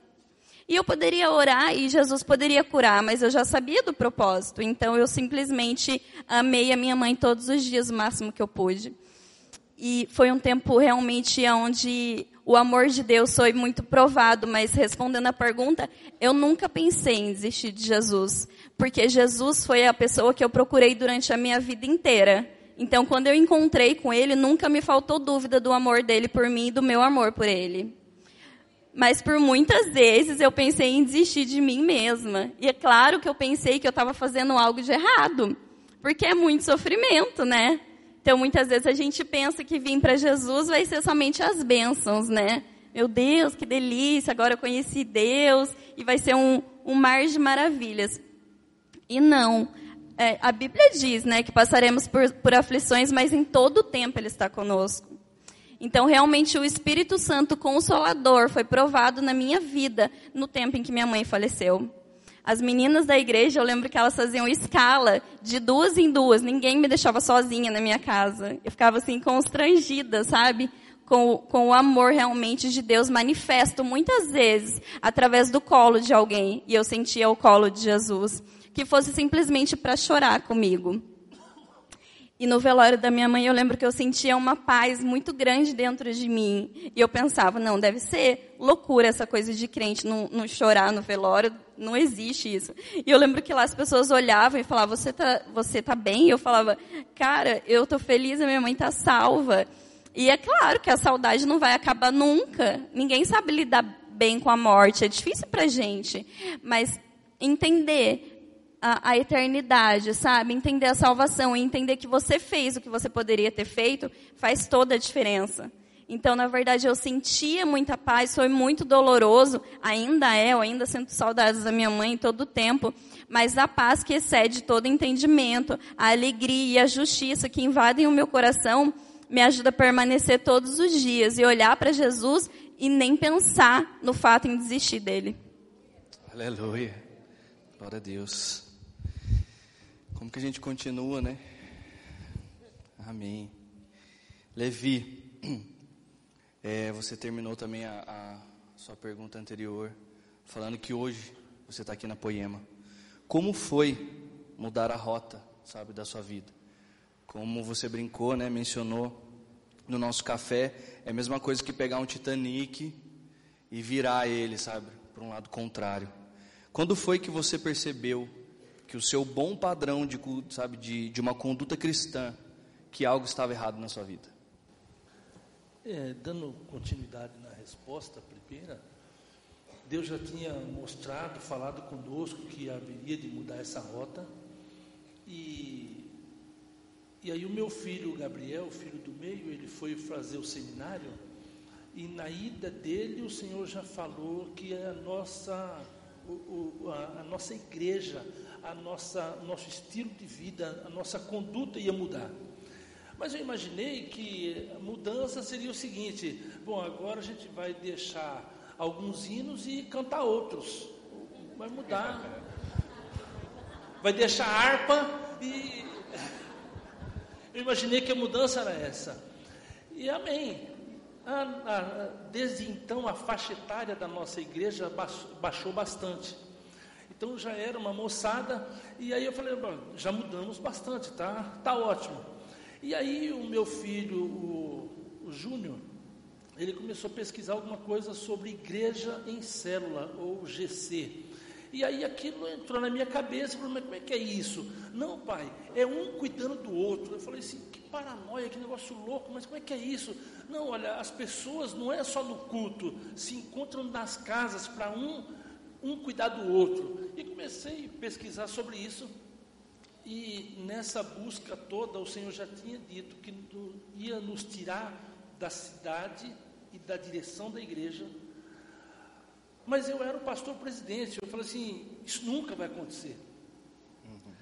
E eu poderia orar e Jesus poderia curar, mas eu já sabia do propósito. Então eu simplesmente amei a minha mãe todos os dias, o máximo que eu pude. E foi um tempo realmente onde o amor de Deus foi muito provado, mas respondendo a pergunta, eu nunca pensei em desistir de Jesus, porque Jesus foi a pessoa que eu procurei durante a minha vida inteira. Então, quando eu encontrei com ele, nunca me faltou dúvida do amor dele por mim e do meu amor por ele. Mas por muitas vezes eu pensei em desistir de mim mesma. E é claro que eu pensei que eu estava fazendo algo de errado, porque é muito sofrimento, né? Então muitas vezes a gente pensa que vir para Jesus vai ser somente as bênçãos, né? Meu Deus, que delícia, agora eu conheci Deus e vai ser um, um mar de maravilhas. E não é, a Bíblia diz, né, que passaremos por, por aflições, mas em todo o tempo Ele está conosco. Então, realmente, o Espírito Santo Consolador foi provado na minha vida no tempo em que minha mãe faleceu. As meninas da igreja, eu lembro que elas faziam escala de duas em duas. Ninguém me deixava sozinha na minha casa. Eu ficava assim constrangida, sabe? Com, com o amor realmente de Deus manifesto muitas vezes através do colo de alguém. E eu sentia o colo de Jesus que fosse simplesmente para chorar comigo. E no velório da minha mãe, eu lembro que eu sentia uma paz muito grande dentro de mim. E eu pensava, não, deve ser loucura essa coisa de crente não, não chorar no velório. Não existe isso. E eu lembro que lá as pessoas olhavam e falavam, você tá, você tá bem? E eu falava, cara, eu tô feliz, a minha mãe tá salva. E é claro que a saudade não vai acabar nunca. Ninguém sabe lidar bem com a morte. É difícil pra gente. Mas entender a, a, eternidade, sabe? Entender a salvação e entender que você fez o que você poderia ter feito faz toda a diferença. Então, na verdade, eu sentia muita paz, foi muito doloroso, ainda é, eu ainda sinto saudades da minha mãe todo o tempo, mas a paz que excede todo entendimento, a alegria e a justiça que invadem o meu coração, me ajuda a permanecer todos os dias e olhar para Jesus e nem pensar no fato em desistir dele. Aleluia. Glória a Deus. Como que a gente continua, né? Amém. Levi, *clears throat* é, você terminou também a, a, sua pergunta anterior, falando que hoje você está aqui na Poema. Como foi mudar a rota, sabe, da sua vida? Como você brincou, né? Mencionou no nosso café, é a mesma coisa que pegar um Titanic e virar ele, sabe, para um lado contrário. Quando foi que você percebeu que o seu bom padrão de, sabe, de, de uma conduta cristã, que algo estava errado na sua vida? É, dando continuidade na resposta primeira, Deus já tinha mostrado, falado conosco que haveria de mudar essa rota. E, e aí o meu filho Gabriel, filho do meio, ele foi fazer o seminário e na ida dele o Senhor já falou que a nossa, o, o, a, a nossa igreja, a nossa, nosso estilo de vida, a nossa conduta ia mudar. Mas eu imaginei que a mudança seria o seguinte: bom, agora a gente vai deixar alguns hinos e cantar outros. Vai mudar. Vai deixar harpa e. *laughs* Eu imaginei que a mudança era essa. E amém. desde então, a faixa etária da nossa igreja baixou bastante. Então já era uma moçada, e aí eu falei, já mudamos bastante, tá? Tá ótimo. E aí o meu filho, o, o Júnior, ele começou a pesquisar alguma coisa sobre igreja em célula, ou GC. E aí aquilo entrou na minha cabeça, falei, mas como é que é isso? Não, pai, é um cuidando do outro. Eu falei assim, que paranoia, que negócio louco, mas como é que é isso? Não, olha, as pessoas não é só no culto, se encontram nas casas para um um cuidar do outro. E comecei a pesquisar sobre isso. E nessa busca toda, o Senhor já tinha dito que ia nos tirar da cidade e da direção da igreja. Mas eu era o pastor presidente. Eu falei assim: isso nunca vai acontecer. Uhum.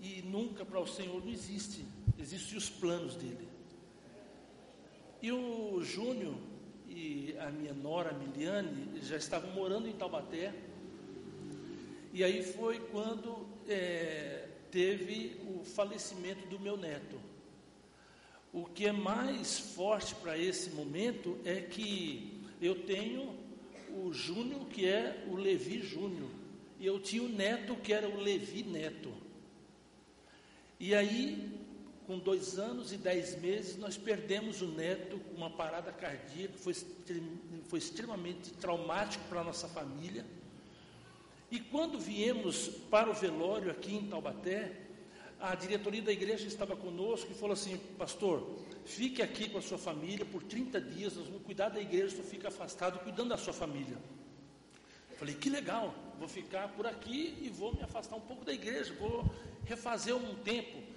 E nunca para o Senhor não existe. Existem os planos dele. E o Júnior e a minha nora, Miliane, já estavam morando em Taubaté. E aí foi quando é, teve o falecimento do meu neto. o que é mais forte para esse momento é que eu tenho o Júnior, que é o Levi Júnior, e eu tinha o neto, que era o Levi Neto. E aí, com dois anos e dez meses, nós perdemos o neto com uma parada cardíaca, foi, foi extremamente traumático para a nossa família. E quando viemos para o velório aqui em Taubaté, a diretoria da igreja estava conosco e falou assim: Pastor, fique aqui com a sua família por 30 dias, nós vamos cuidar da igreja, você fica afastado, cuidando da sua família. Falei: Que legal, vou ficar por aqui e vou me afastar um pouco da igreja, vou refazer um tempo.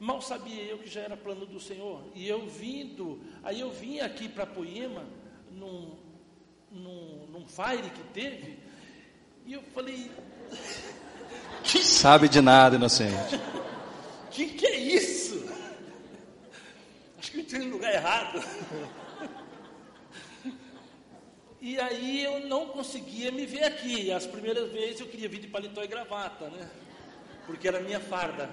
Mal sabia eu que já era plano do Senhor. E eu vindo, aí eu vim aqui para Poema, num, num, num fire que teve, e eu falei. *laughs* Que sabe de nada, inocente. *laughs* Que que é isso? Acho que eu entrei no lugar errado. *laughs* E aí eu não conseguia me ver aqui. As primeiras vezes eu queria vir de paletó e gravata, né? Porque era minha farda.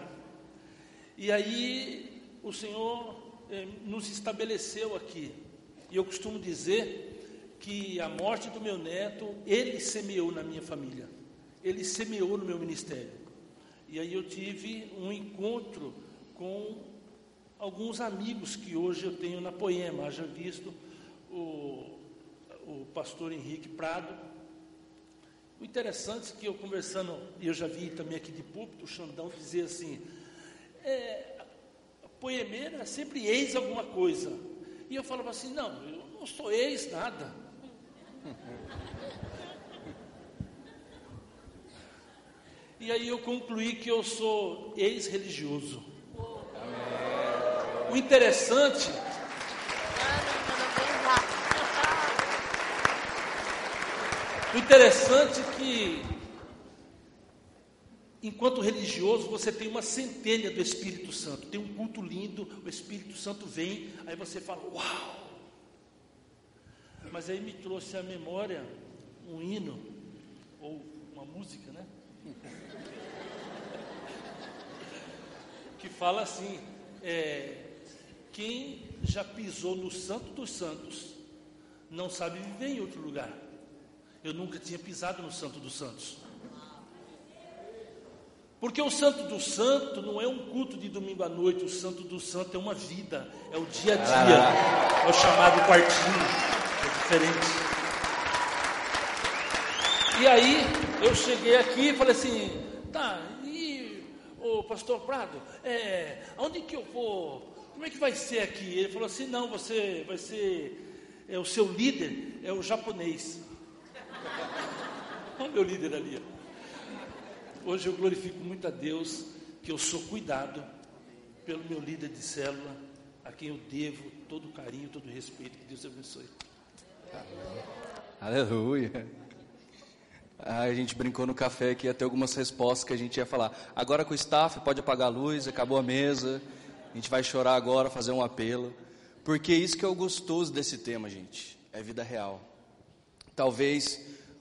E aí o Senhor eh, nos estabeleceu aqui. E eu costumo dizer que a morte do meu neto, ele semeou na minha família. Ele semeou no meu ministério. E aí eu tive um encontro com alguns amigos que hoje eu tenho na Poema. Haja visto o, o pastor Henrique Prado. O interessante é que eu conversando, e eu já vi também aqui de púlpito, o Xandão dizer assim, é, poemeira sempre ex alguma coisa. E eu falava assim, não, eu não sou ex nada. E aí eu concluí que eu sou ex-religioso. O interessante O interessante é que, enquanto religioso, você tem uma centelha do Espírito Santo. Tem um culto lindo, o Espírito Santo vem, aí você fala, uau! Mas aí me trouxe à memória um hino, ou uma música, né? *laughs* que fala assim: é, quem já pisou no Santo dos Santos não sabe viver em outro lugar. Eu nunca tinha pisado no Santo dos Santos. Porque o Santo do Santo não é um culto de domingo à noite, o Santo do Santo é uma vida, é o dia a dia, é o chamado quartinho, é diferente. E aí eu cheguei aqui e falei assim, tá, e o pastor Prado, é, aonde que eu vou? Como é que vai ser aqui? Ele falou assim, não, você vai ser, é, o seu líder é o japonês. *laughs* Olha o meu líder ali. Hoje eu glorifico muito a Deus que eu sou cuidado pelo meu líder de célula, a quem eu devo todo carinho, todo respeito. Que Deus abençoe. Aleluia. A gente brincou no café que ia ter algumas respostas que a gente ia falar. Agora com o staff, pode apagar a luz, acabou a mesa. A gente vai chorar agora, fazer um apelo. Porque isso que é o gostoso desse tema, gente. É vida real. Talvez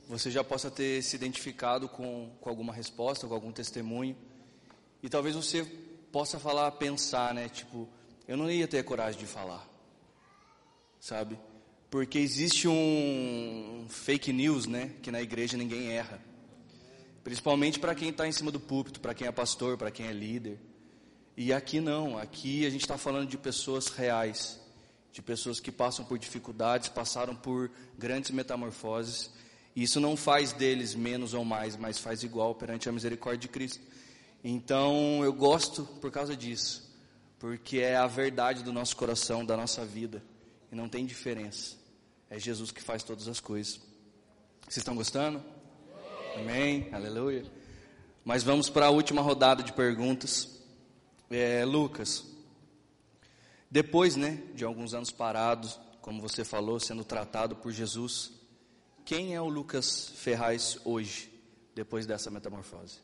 você já possa ter se identificado com, com alguma resposta, com algum testemunho. E talvez você possa falar, pensar, né? Tipo, eu não ia ter coragem de falar. Sabe? Porque existe um fake news, né? Que na igreja ninguém erra. Principalmente para quem está em cima do púlpito, para quem é pastor, para quem é líder. E aqui não, aqui a gente está falando de pessoas reais, de pessoas que passam por dificuldades, passaram por grandes metamorfoses isso não faz deles menos ou mais, mas faz igual perante a misericórdia de Cristo. Então eu gosto por causa disso, porque é a verdade do nosso coração, da nossa vida, e não tem diferença. É Jesus que faz todas as coisas. Vocês estão gostando? Amém, aleluia. Mas vamos para a última rodada de perguntas. É, Lucas, depois né, de alguns anos parados, como você falou, sendo tratado por Jesus, quem é o Lucas Ferraz hoje, depois dessa metamorfose?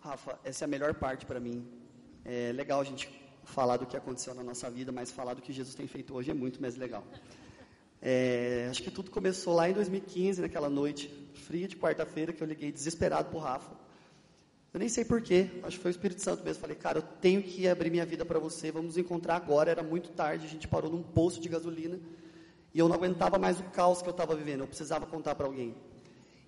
Rafa, essa é a melhor parte para mim. É legal a gente falar do que aconteceu na nossa vida, mas falar do que Jesus tem feito hoje é muito mais legal. É, acho que tudo começou lá em 2015, naquela noite fria de quarta-feira, que eu liguei desesperado para o Rafa. Eu nem sei porquê, acho que foi o Espírito Santo mesmo. Falei, cara, eu tenho que abrir minha vida para você, vamos nos encontrar agora. Era muito tarde, a gente parou num posto de gasolina e eu não aguentava mais o caos que eu estava vivendo, eu precisava contar para alguém.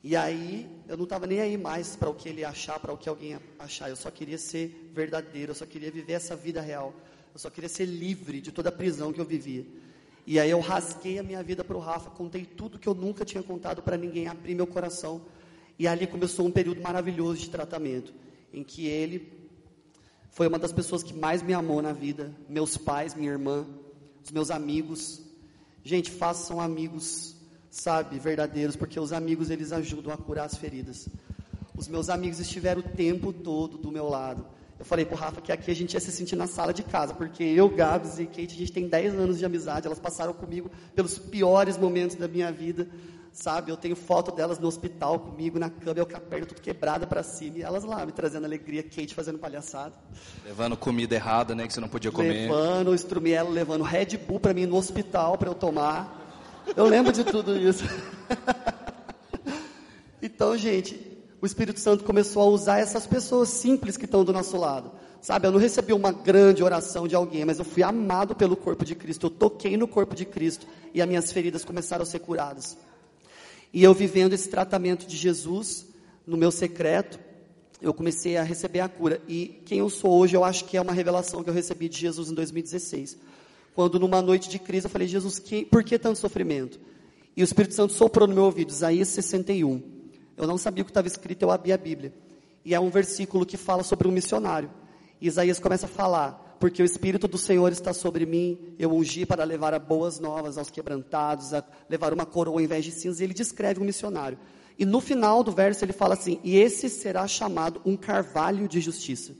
E aí, eu não estava nem aí mais para o que ele achar, para o que alguém achar. Eu só queria ser verdadeiro, eu só queria viver essa vida real. Eu só queria ser livre de toda a prisão que eu vivia. E aí eu rasguei a minha vida para o Rafa, contei tudo que eu nunca tinha contado para ninguém, abri meu coração. E ali começou um período maravilhoso de tratamento, em que ele foi uma das pessoas que mais me amou na vida, meus pais, minha irmã, os meus amigos. Gente, façam amigos, sabe, verdadeiros, porque os amigos eles ajudam a curar as feridas. Os meus amigos estiveram o tempo todo do meu lado. Eu falei pro Rafa que aqui a gente ia se sentir na sala de casa, porque eu, Gabs e Kate, a gente tem 10 anos de amizade, elas passaram comigo pelos piores momentos da minha vida, sabe? Eu tenho foto delas no hospital comigo, na cama, eu com a perna tudo quebrada para cima, e elas lá me trazendo alegria, Kate fazendo palhaçada. Levando comida errada, né, que você não podia comer. Levando o instrumento, levando Red Bull para mim no hospital para eu tomar. Eu lembro de tudo isso. *laughs* então, gente, o Espírito Santo começou a usar essas pessoas simples que estão do nosso lado. Sabe, eu não recebi uma grande oração de alguém, mas eu fui amado pelo corpo de Cristo. Eu toquei no corpo de Cristo e as minhas feridas começaram a ser curadas. E eu vivendo esse tratamento de Jesus no meu secreto, eu comecei a receber a cura. E quem eu sou hoje, eu acho que é uma revelação que eu recebi de Jesus em 2016. Quando numa noite de crise eu falei, Jesus, que, por que tanto sofrimento? E o Espírito Santo soprou no meu ouvido, Isaías 61. Eu não sabia o que estava escrito, eu abri a Bíblia. E é um versículo que fala sobre um missionário. E Isaías começa a falar, porque o Espírito do Senhor está sobre mim, eu ungi para levar a boas novas aos quebrantados, a levar uma coroa ao invés de cinza, e ele descreve um missionário. E no final do verso ele fala assim, e esse será chamado um carvalho de justiça.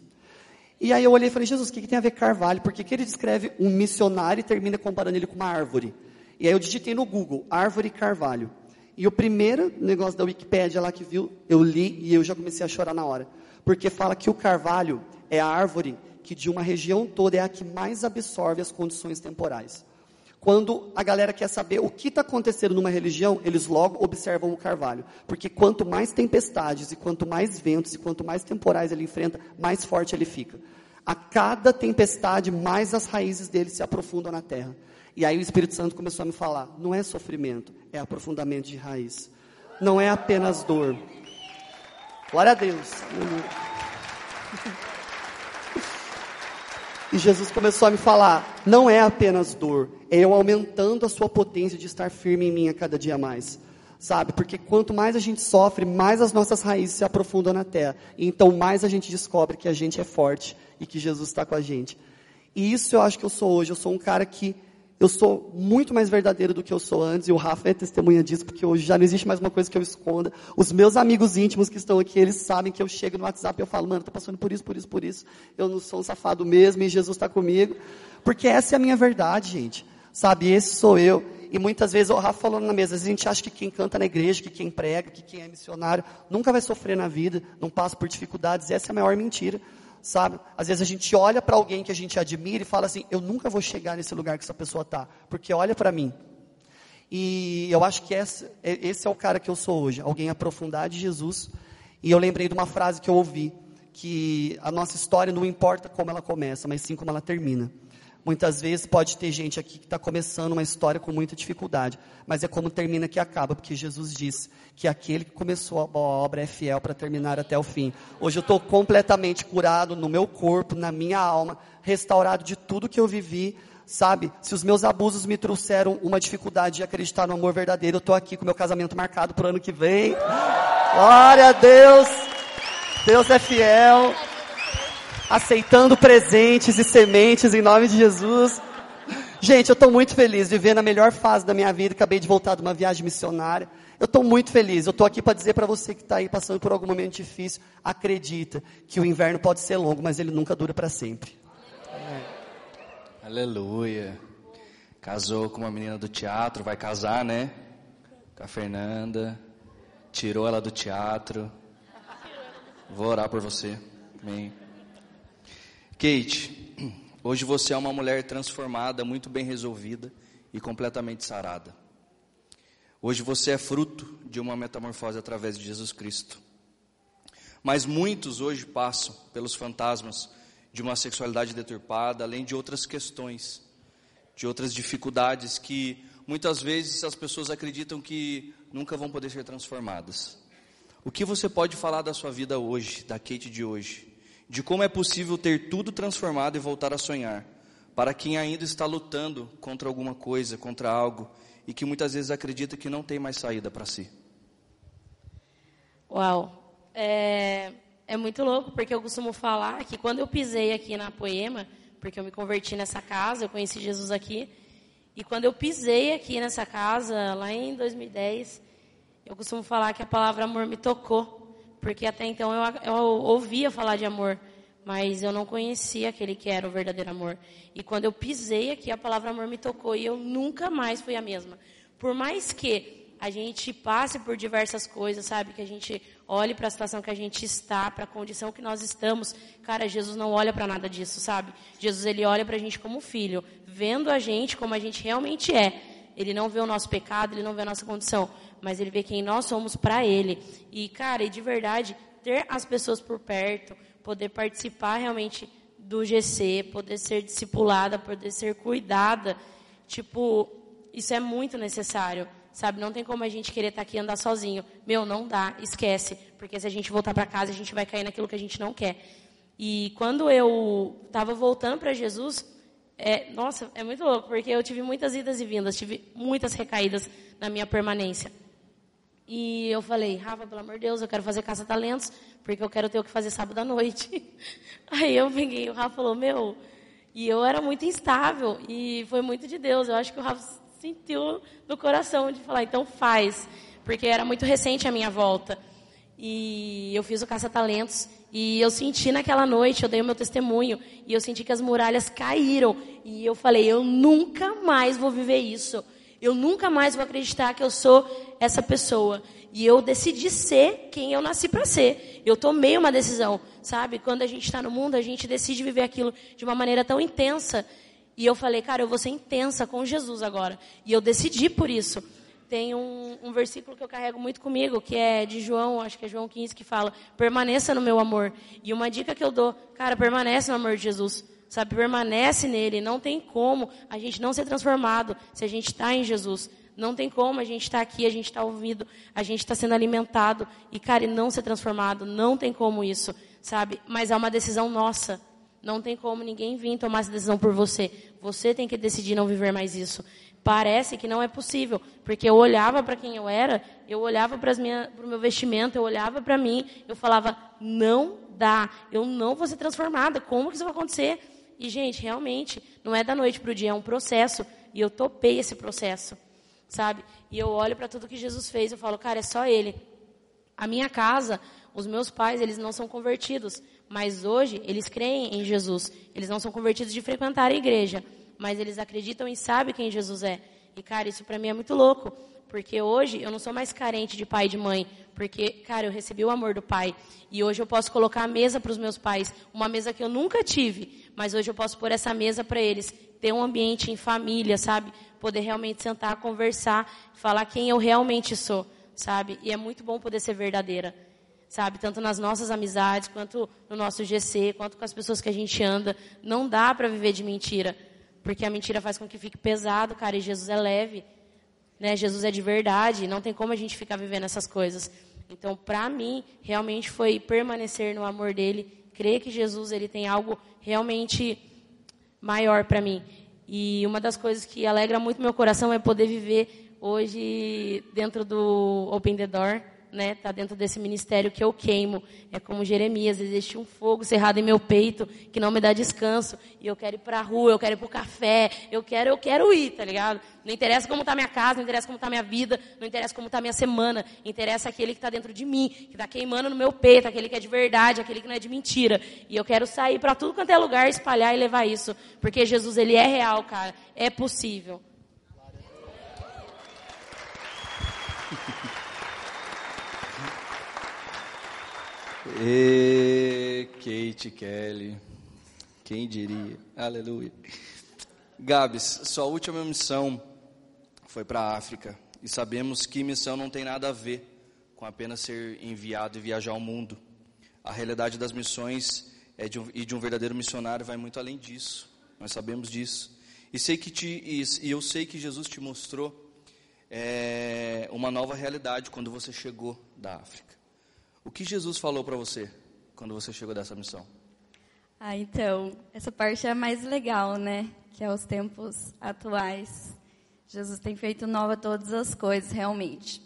E aí eu olhei e falei, Jesus, o que, que tem a ver carvalho? Porque que ele descreve um missionário e termina comparando ele com uma árvore? E aí eu digitei no Google, árvore carvalho. E o primeiro negócio da Wikipédia lá que viu, eu li e eu já comecei a chorar na hora. Porque fala que o carvalho é a árvore que de uma região toda é a que mais absorve as condições temporais. Quando a galera quer saber o que está acontecendo numa religião, eles logo observam o carvalho. Porque quanto mais tempestades, e quanto mais ventos, e quanto mais temporais ele enfrenta, mais forte ele fica. A cada tempestade, mais as raízes dele se aprofundam na terra. E aí o Espírito Santo começou a me falar: não é sofrimento, é aprofundamento de raiz. Não é apenas dor. Glória a Deus. E Jesus começou a me falar: não é apenas dor, é eu aumentando a sua potência de estar firme em mim a cada dia mais. Sabe? Porque quanto mais a gente sofre, mais as nossas raízes se aprofundam na terra. E então mais a gente descobre que a gente é forte e que Jesus está com a gente. E isso eu acho que eu sou hoje. Eu sou um cara que eu sou muito mais verdadeiro do que eu sou antes, e o Rafa é testemunha disso, porque hoje já não existe mais uma coisa que eu esconda. Os meus amigos íntimos que estão aqui, eles sabem que eu chego no WhatsApp e eu falo, mano, estou passando por isso, por isso, por isso. Eu não sou um safado mesmo, e Jesus está comigo. Porque essa é a minha verdade, gente. Sabe, esse sou eu. E muitas vezes, o Rafa falou na mesa, a gente acha que quem canta na igreja, que quem prega, que quem é missionário, nunca vai sofrer na vida, não passa por dificuldades. Essa é a maior mentira sabe? Às vezes a gente olha para alguém que a gente admira e fala assim: eu nunca vou chegar nesse lugar que essa pessoa está, porque olha para mim. E eu acho que esse, esse é o cara que eu sou hoje, alguém aprofundar de Jesus. E eu lembrei de uma frase que eu ouvi, que a nossa história não importa como ela começa, mas sim como ela termina. Muitas vezes pode ter gente aqui que está começando uma história com muita dificuldade, mas é como termina que acaba, porque Jesus disse que aquele que começou a obra é fiel para terminar até o fim. Hoje eu estou completamente curado no meu corpo, na minha alma, restaurado de tudo que eu vivi, sabe? Se os meus abusos me trouxeram uma dificuldade de acreditar no amor verdadeiro, eu estou aqui com meu casamento marcado para o ano que vem. Glória a Deus! Deus é fiel aceitando presentes e sementes em nome de Jesus. Gente, eu estou muito feliz, vivendo a melhor fase da minha vida. Acabei de voltar de uma viagem missionária. Eu estou muito feliz. Eu estou aqui para dizer para você que está aí passando por algum momento difícil, acredita que o inverno pode ser longo, mas ele nunca dura para sempre. É. Aleluia. Casou com uma menina do teatro, vai casar, né? Com a Fernanda. Tirou ela do teatro. Vou orar por você. Amém. Kate, hoje você é uma mulher transformada, muito bem resolvida e completamente sarada. Hoje você é fruto de uma metamorfose através de Jesus Cristo. Mas muitos hoje passam pelos fantasmas de uma sexualidade deturpada, além de outras questões, de outras dificuldades que muitas vezes as pessoas acreditam que nunca vão poder ser transformadas. O que você pode falar da sua vida hoje, da Kate de hoje? De como é possível ter tudo transformado e voltar a sonhar? Para quem ainda está lutando contra alguma coisa, contra algo, e que muitas vezes acredita que não tem mais saída para si. Uau! É, é muito louco, porque eu costumo falar que quando eu pisei aqui na Poema, porque eu me converti nessa casa, eu conheci Jesus aqui, e quando eu pisei aqui nessa casa, lá em 2010, eu costumo falar que a palavra amor me tocou, porque até então eu, eu ouvia falar de amor, mas eu não conhecia aquele que era o verdadeiro amor. E quando eu pisei aqui, a palavra amor me tocou e eu nunca mais fui a mesma. Por mais que a gente passe por diversas coisas, sabe? Que a gente olhe para a situação que a gente está, para a condição que nós estamos. Cara, Jesus não olha para nada disso, sabe? Jesus ele olha para a gente como filho, vendo a gente como a gente realmente é. Ele não vê o nosso pecado, ele não vê a nossa condição, mas ele vê quem nós somos para ele. E cara, e de verdade, ter as pessoas por perto, poder participar realmente do GC, poder ser discipulada, poder ser cuidada, tipo, isso é muito necessário. Sabe, não tem como a gente querer estar tá aqui e andar sozinho. Meu, não dá, esquece. Porque se a gente voltar para casa, a gente vai cair naquilo que a gente não quer. E quando eu estava voltando para Jesus, é, nossa, é muito louco, porque eu tive muitas idas e vindas, tive muitas recaídas na minha permanência. E eu falei, Rafa, pelo amor de Deus, eu quero fazer caça-talentos, porque eu quero ter o que fazer sábado à noite. *laughs* Aí eu peguei, o Rafa falou, meu, e eu era muito instável, e foi muito de Deus. Eu acho que o Rafa sentiu no coração de falar, então faz. Porque era muito recente a minha volta. E eu fiz o caça-talentos. E eu senti naquela noite, eu dei o meu testemunho. E eu senti que as muralhas caíram. E eu falei, eu nunca mais vou viver isso. Eu nunca mais vou acreditar que eu sou essa pessoa. E eu decidi ser quem eu nasci para ser. Eu tomei uma decisão, sabe? Quando a gente está no mundo, a gente decide viver aquilo de uma maneira tão intensa e eu falei, cara, eu vou ser intensa com Jesus agora. E eu decidi por isso. Tem um, um, versículo que eu carrego muito comigo, que é de João, acho que é João 15, que fala: permaneça no meu amor. E uma dica que eu dou, cara, permanece no amor de Jesus. Sabe, permanece nele. Não tem como a gente não ser transformado se a gente está em Jesus. Não tem como a gente estar tá aqui, a gente está ouvindo, a gente está sendo alimentado e, cara, e não ser transformado. Não tem como isso, sabe? Mas é uma decisão nossa. Não tem como ninguém vir tomar essa decisão por você. Você tem que decidir não viver mais isso. Parece que não é possível, porque eu olhava para quem eu era, eu olhava para o meu vestimento, eu olhava para mim, eu falava, não dá, eu não vou ser transformada, como que isso vai acontecer? E, gente, realmente, não é da noite para o dia, é um processo, e eu topei esse processo, sabe? E eu olho para tudo que Jesus fez, eu falo, cara, é só Ele. A minha casa, os meus pais, eles não são convertidos, mas hoje eles creem em Jesus. Eles não são convertidos de frequentar a igreja, mas eles acreditam e sabem quem Jesus é. E, cara, isso para mim é muito louco. Porque hoje eu não sou mais carente de pai e de mãe. Porque, cara, eu recebi o amor do pai. E hoje eu posso colocar a mesa para os meus pais. Uma mesa que eu nunca tive. Mas hoje eu posso pôr essa mesa para eles. Ter um ambiente em família, sabe? Poder realmente sentar, conversar, falar quem eu realmente sou, sabe? E é muito bom poder ser verdadeira sabe? Tanto nas nossas amizades, quanto no nosso GC, quanto com as pessoas que a gente anda. Não dá para viver de mentira, porque a mentira faz com que fique pesado, cara, e Jesus é leve. Né? Jesus é de verdade, não tem como a gente ficar vivendo essas coisas. Então, para mim, realmente foi permanecer no amor dele, crer que Jesus ele tem algo realmente maior para mim. E uma das coisas que alegra muito meu coração é poder viver hoje dentro do Open the Door, né, tá dentro desse ministério que eu queimo. É como Jeremias, existe um fogo cerrado em meu peito que não me dá descanso. E eu quero ir para a rua, eu quero ir para o café, eu quero, eu quero ir, tá ligado? Não interessa como está minha casa, não interessa como está minha vida, não interessa como está minha semana. Interessa aquele que está dentro de mim, que está queimando no meu peito, aquele que é de verdade, aquele que não é de mentira. E eu quero sair para tudo quanto é lugar, espalhar e levar isso. Porque Jesus, ele é real, cara. É possível. E Kate Kelly. Quem diria? Aleluia. Gabs, sua última missão foi para a África. E sabemos que missão não tem nada a ver com apenas ser enviado e viajar ao mundo. a realidade das missões é de um, e de um verdadeiro missionário vai muito além disso. Nós sabemos disso. E, sei que te, e, e eu sei que Jesus te mostrou é, uma nova realidade quando você chegou da África. O que Jesus falou para você quando você chegou dessa missão? Ah, então, essa parte é a mais legal, né? Que é os tempos atuais. Jesus tem feito nova todas as coisas, realmente.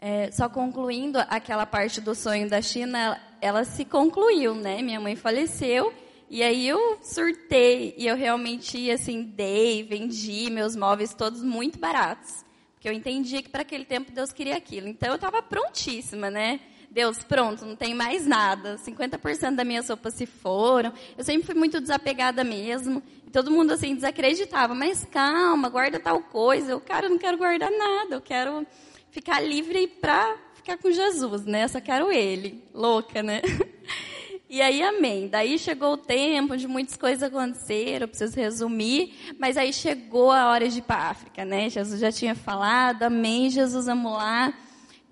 É, só concluindo aquela parte do sonho da China, ela, ela se concluiu, né? Minha mãe faleceu e aí eu surtei e eu realmente assim dei, vendi meus móveis todos muito baratos, porque eu entendia que para aquele tempo Deus queria aquilo. Então eu estava prontíssima, né? Deus, pronto, não tem mais nada. 50% da minha sopa se foram. Eu sempre fui muito desapegada mesmo. E todo mundo assim desacreditava, mas calma, guarda tal coisa. Eu, cara, eu não quero guardar nada. Eu quero ficar livre para ficar com Jesus, né? Eu só quero ele. Louca, né? *laughs* E aí, amém. Daí chegou o tempo onde muitas coisas aconteceram, preciso resumir, mas aí chegou a hora de ir para a África, né? Jesus já tinha falado, amém, Jesus, vamos lá.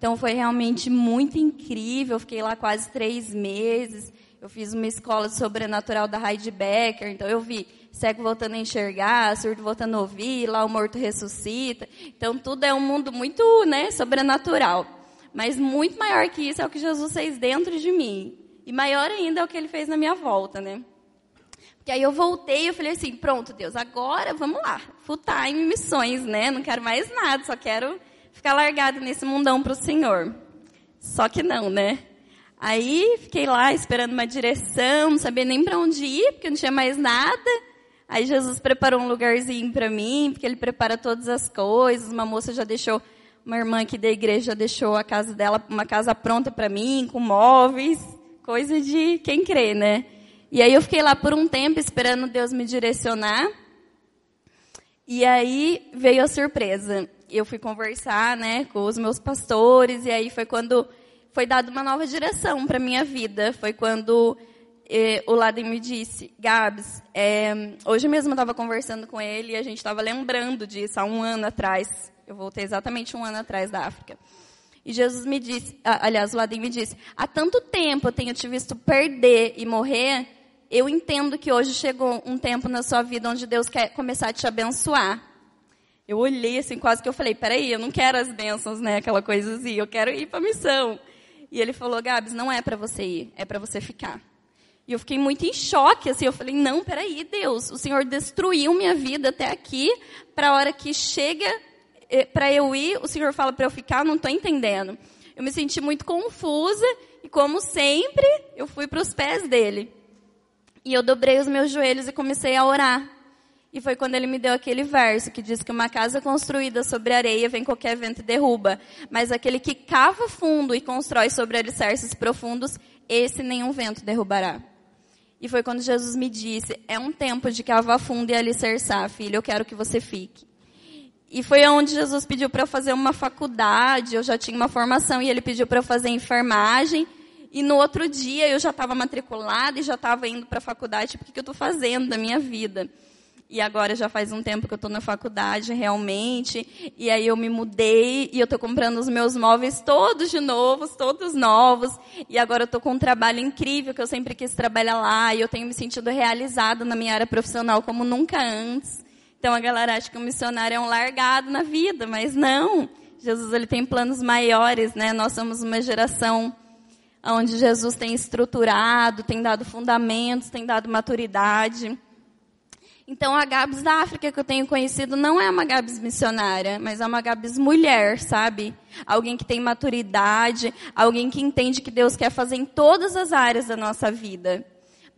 Então foi realmente muito incrível. Eu fiquei lá quase três meses. Eu fiz uma escola sobrenatural da Heidi Becker. Então eu vi cego voltando a enxergar, surdo voltando a ouvir, lá o morto ressuscita. Então tudo é um mundo muito né, sobrenatural. Mas muito maior que isso é o que Jesus fez dentro de mim. E maior ainda é o que ele fez na minha volta, né? Porque aí eu voltei e eu falei assim, pronto, Deus, agora vamos lá. Full time missões, né? Não quero mais nada, só quero ficar largado nesse mundão para o Senhor. Só que não, né? Aí fiquei lá esperando uma direção, não sabia nem para onde ir, porque não tinha mais nada. Aí Jesus preparou um lugarzinho para mim, porque ele prepara todas as coisas. Uma moça já deixou, uma irmã aqui da igreja deixou a casa dela, uma casa pronta para mim, com móveis, coisa de quem crê, né? E aí eu fiquei lá por um tempo esperando Deus me direcionar. E aí veio a surpresa eu fui conversar, né, com os meus pastores e aí foi quando foi dada uma nova direção para minha vida. Foi quando eh, o Laden me disse, Gabs, é, hoje mesmo eu estava conversando com ele e a gente estava lembrando disso há um ano atrás. Eu voltei exatamente um ano atrás da África. E Jesus me disse, aliás, o Laden me disse, há tanto tempo eu tenho te visto perder e morrer, eu entendo que hoje chegou um tempo na sua vida onde Deus quer começar a te abençoar. Eu olhei assim, quase que eu falei, peraí, eu não quero as bênçãos, né? Aquela coisa assim, eu quero ir para missão. E ele falou, Gabs, não é para você ir, é para você ficar. E eu fiquei muito em choque, assim, eu falei, não, peraí, Deus, o Senhor destruiu minha vida até aqui, para a hora que chega eh, para eu ir, o Senhor fala para eu ficar, não estou entendendo. Eu me senti muito confusa, e como sempre, eu fui para os pés dele. E eu dobrei os meus joelhos e comecei a orar. E foi quando ele me deu aquele verso que diz que uma casa construída sobre areia vem qualquer vento e derruba. Mas aquele que cava fundo e constrói sobre alicerces profundos, esse nenhum vento derrubará. E foi quando Jesus me disse: é um tempo de cavar fundo e alicerçar, filho, eu quero que você fique. E foi onde Jesus pediu para eu fazer uma faculdade, eu já tinha uma formação, e ele pediu para eu fazer enfermagem. E no outro dia eu já estava matriculada e já estava indo para a faculdade, tipo, o que, que eu estou fazendo da minha vida? E agora já faz um tempo que eu estou na faculdade realmente. E aí eu me mudei e eu estou comprando os meus móveis todos de novos, todos novos. E agora eu estou com um trabalho incrível que eu sempre quis trabalhar lá. E eu tenho me sentido realizado na minha área profissional como nunca antes. Então a galera acha que o missionário é um largado na vida, mas não. Jesus ele tem planos maiores, né? Nós somos uma geração onde Jesus tem estruturado, tem dado fundamentos, tem dado maturidade. Então, a Gabs da África que eu tenho conhecido não é uma Gabs missionária, mas é uma Gabs mulher, sabe? Alguém que tem maturidade, alguém que entende que Deus quer fazer em todas as áreas da nossa vida.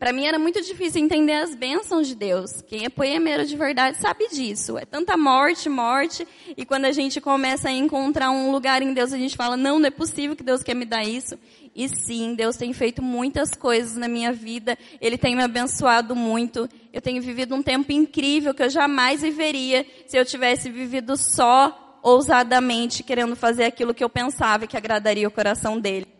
Para mim era muito difícil entender as bênçãos de Deus. Quem é poemeiro de verdade sabe disso. É tanta morte, morte, e quando a gente começa a encontrar um lugar em Deus, a gente fala: não, não é possível que Deus quer me dar isso. E sim, Deus tem feito muitas coisas na minha vida. Ele tem me abençoado muito. Eu tenho vivido um tempo incrível que eu jamais viveria se eu tivesse vivido só, ousadamente, querendo fazer aquilo que eu pensava que agradaria o coração dele.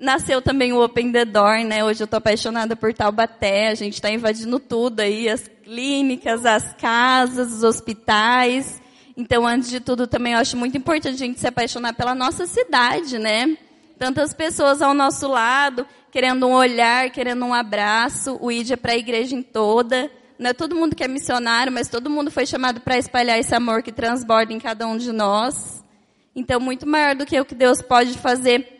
Nasceu também o Open the Door, né? Hoje eu tô apaixonada por Taubaté. A gente está invadindo tudo aí, as clínicas, as casas, os hospitais. Então, antes de tudo, também eu acho muito importante a gente se apaixonar pela nossa cidade, né? Tantas pessoas ao nosso lado, querendo um olhar, querendo um abraço, o ID é para a igreja em toda. Não é todo mundo que é missionário, mas todo mundo foi chamado para espalhar esse amor que transborda em cada um de nós. Então, muito maior do que o que Deus pode fazer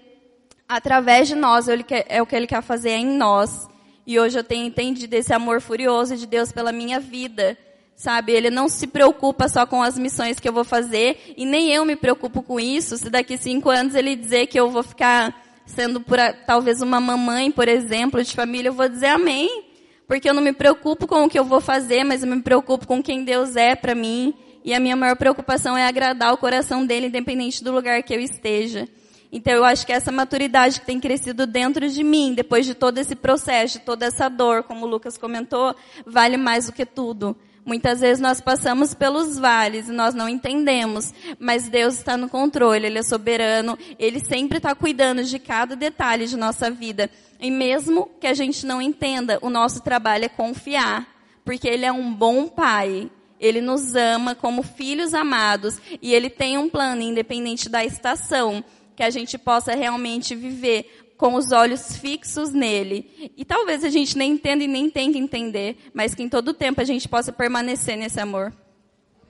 através de nós, é o que Ele quer fazer em nós. E hoje eu tenho entendido esse amor furioso de Deus pela minha vida. Sabe, ele não se preocupa só com as missões que eu vou fazer, e nem eu me preocupo com isso. Se daqui cinco anos ele dizer que eu vou ficar sendo por, talvez uma mamãe, por exemplo, de família, eu vou dizer amém. Porque eu não me preocupo com o que eu vou fazer, mas eu me preocupo com quem Deus é para mim. E a minha maior preocupação é agradar o coração dele, independente do lugar que eu esteja. Então eu acho que essa maturidade que tem crescido dentro de mim, depois de todo esse processo, de toda essa dor, como o Lucas comentou, vale mais do que tudo. Muitas vezes nós passamos pelos vales e nós não entendemos, mas Deus está no controle, Ele é soberano, Ele sempre está cuidando de cada detalhe de nossa vida. E mesmo que a gente não entenda, o nosso trabalho é confiar, porque Ele é um bom Pai. Ele nos ama como filhos amados e Ele tem um plano, independente da estação, que a gente possa realmente viver com os olhos fixos nele. E talvez a gente nem entenda e nem tenha que entender, mas que em todo tempo a gente possa permanecer nesse amor.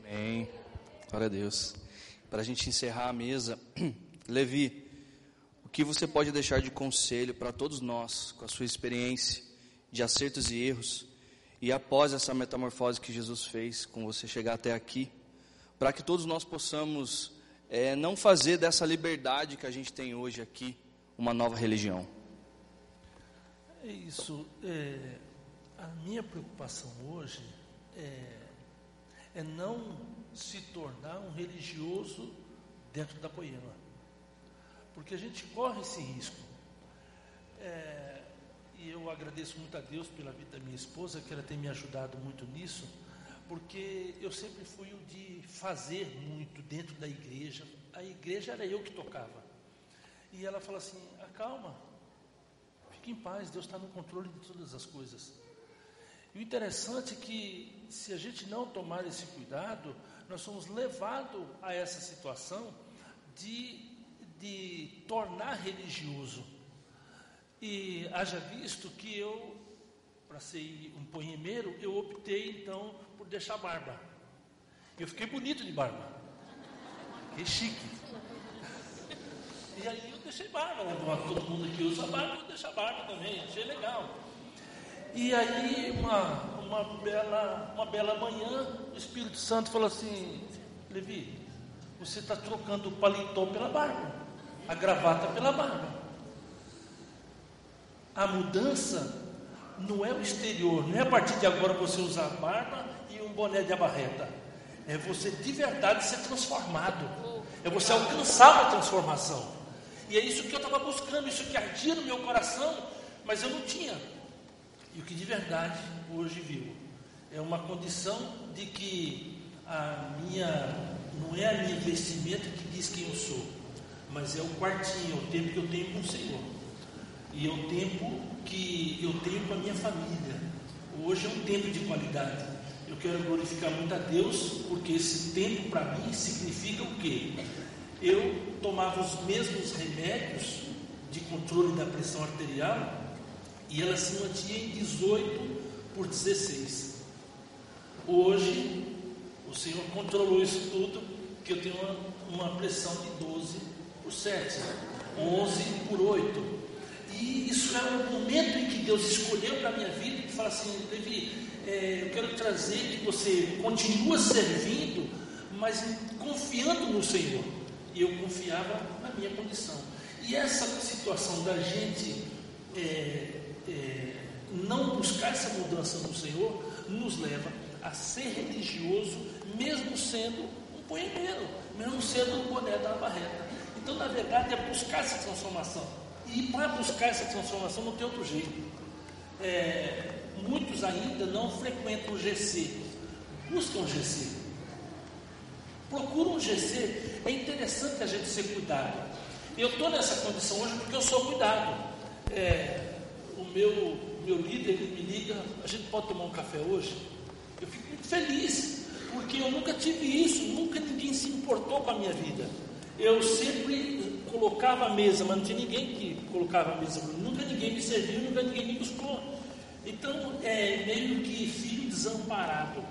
Amém. Glória a Deus. Para a gente encerrar a mesa, *clears throat* Levi, o que você pode deixar de conselho para todos nós, com a sua experiência de acertos e erros, e após essa metamorfose que Jesus fez com você chegar até aqui, para que todos nós possamos é, não fazer dessa liberdade que a gente tem hoje aqui uma nova religião. É isso. É, a minha preocupação hoje é, é não se tornar um religioso dentro da poema. Porque a gente corre esse risco. É, e eu agradeço muito a Deus pela vida da minha esposa, que ela tem me ajudado muito nisso, porque eu sempre fui o de fazer muito dentro da igreja. A igreja era eu que tocava. E ela fala assim: acalma, fique em paz, Deus está no controle de todas as coisas. E o interessante é que, se a gente não tomar esse cuidado, nós somos levados a essa situação de, de tornar religioso. E haja visto que eu, para ser um poemeiro, eu optei então deixar barba. Eu fiquei bonito de barba. Fiquei chique. E aí eu deixei barba? Todo mundo aqui usa barba, eu deixo a barba também, achei legal. E aí, uma, uma, bela, uma bela manhã, o Espírito Santo falou assim: Levi, você está trocando o paletó pela barba, a gravata pela barba. A mudança não é o exterior, não é a partir de agora você usar barba e um boné de abarreta. É você de verdade ser transformado. É você alcançar uma transformação. E é isso que eu estava buscando, isso que ardia no meu coração, mas eu não tinha. E o que de verdade hoje vivo é uma condição de que a minha não é a minha vestimenta que diz quem eu sou, mas é o quartinho, é o tempo que eu tenho com o Senhor. E é o tempo que eu tenho com a minha família. Hoje é um tempo de qualidade. Quero glorificar muito a Deus, porque esse tempo para mim significa o quê? eu tomava os mesmos remédios de controle da pressão arterial e ela se mantinha em 18 por 16. Hoje, o Senhor controlou isso tudo, que eu tenho uma, uma pressão de 12 por 7, 11 por 8. E isso é o momento em que Deus escolheu para a minha vida e fala assim, Levi, é, eu quero trazer que você continue servindo, mas confiando no Senhor e eu confiava na minha condição. E essa situação da gente é, é, não buscar essa mudança no Senhor nos leva a ser religioso, mesmo sendo um poemeiro, mesmo sendo um boné da barreta. Então, na verdade, é buscar essa transformação. E para buscar essa transformação não tem outro jeito. É, muitos ainda não frequentam o GC, buscam o GC. Procura um GC. É interessante a gente ser cuidado. Eu estou nessa condição hoje porque eu sou cuidado. É, o meu, meu líder me liga, a gente pode tomar um café hoje? Eu fico muito feliz, porque eu nunca tive isso, nunca ninguém se importou com a minha vida. Eu sempre colocava a mesa, mas não tinha ninguém que colocava a mesa. Nunca ninguém me serviu, nunca ninguém me buscou. Então, é meio que filho desamparado.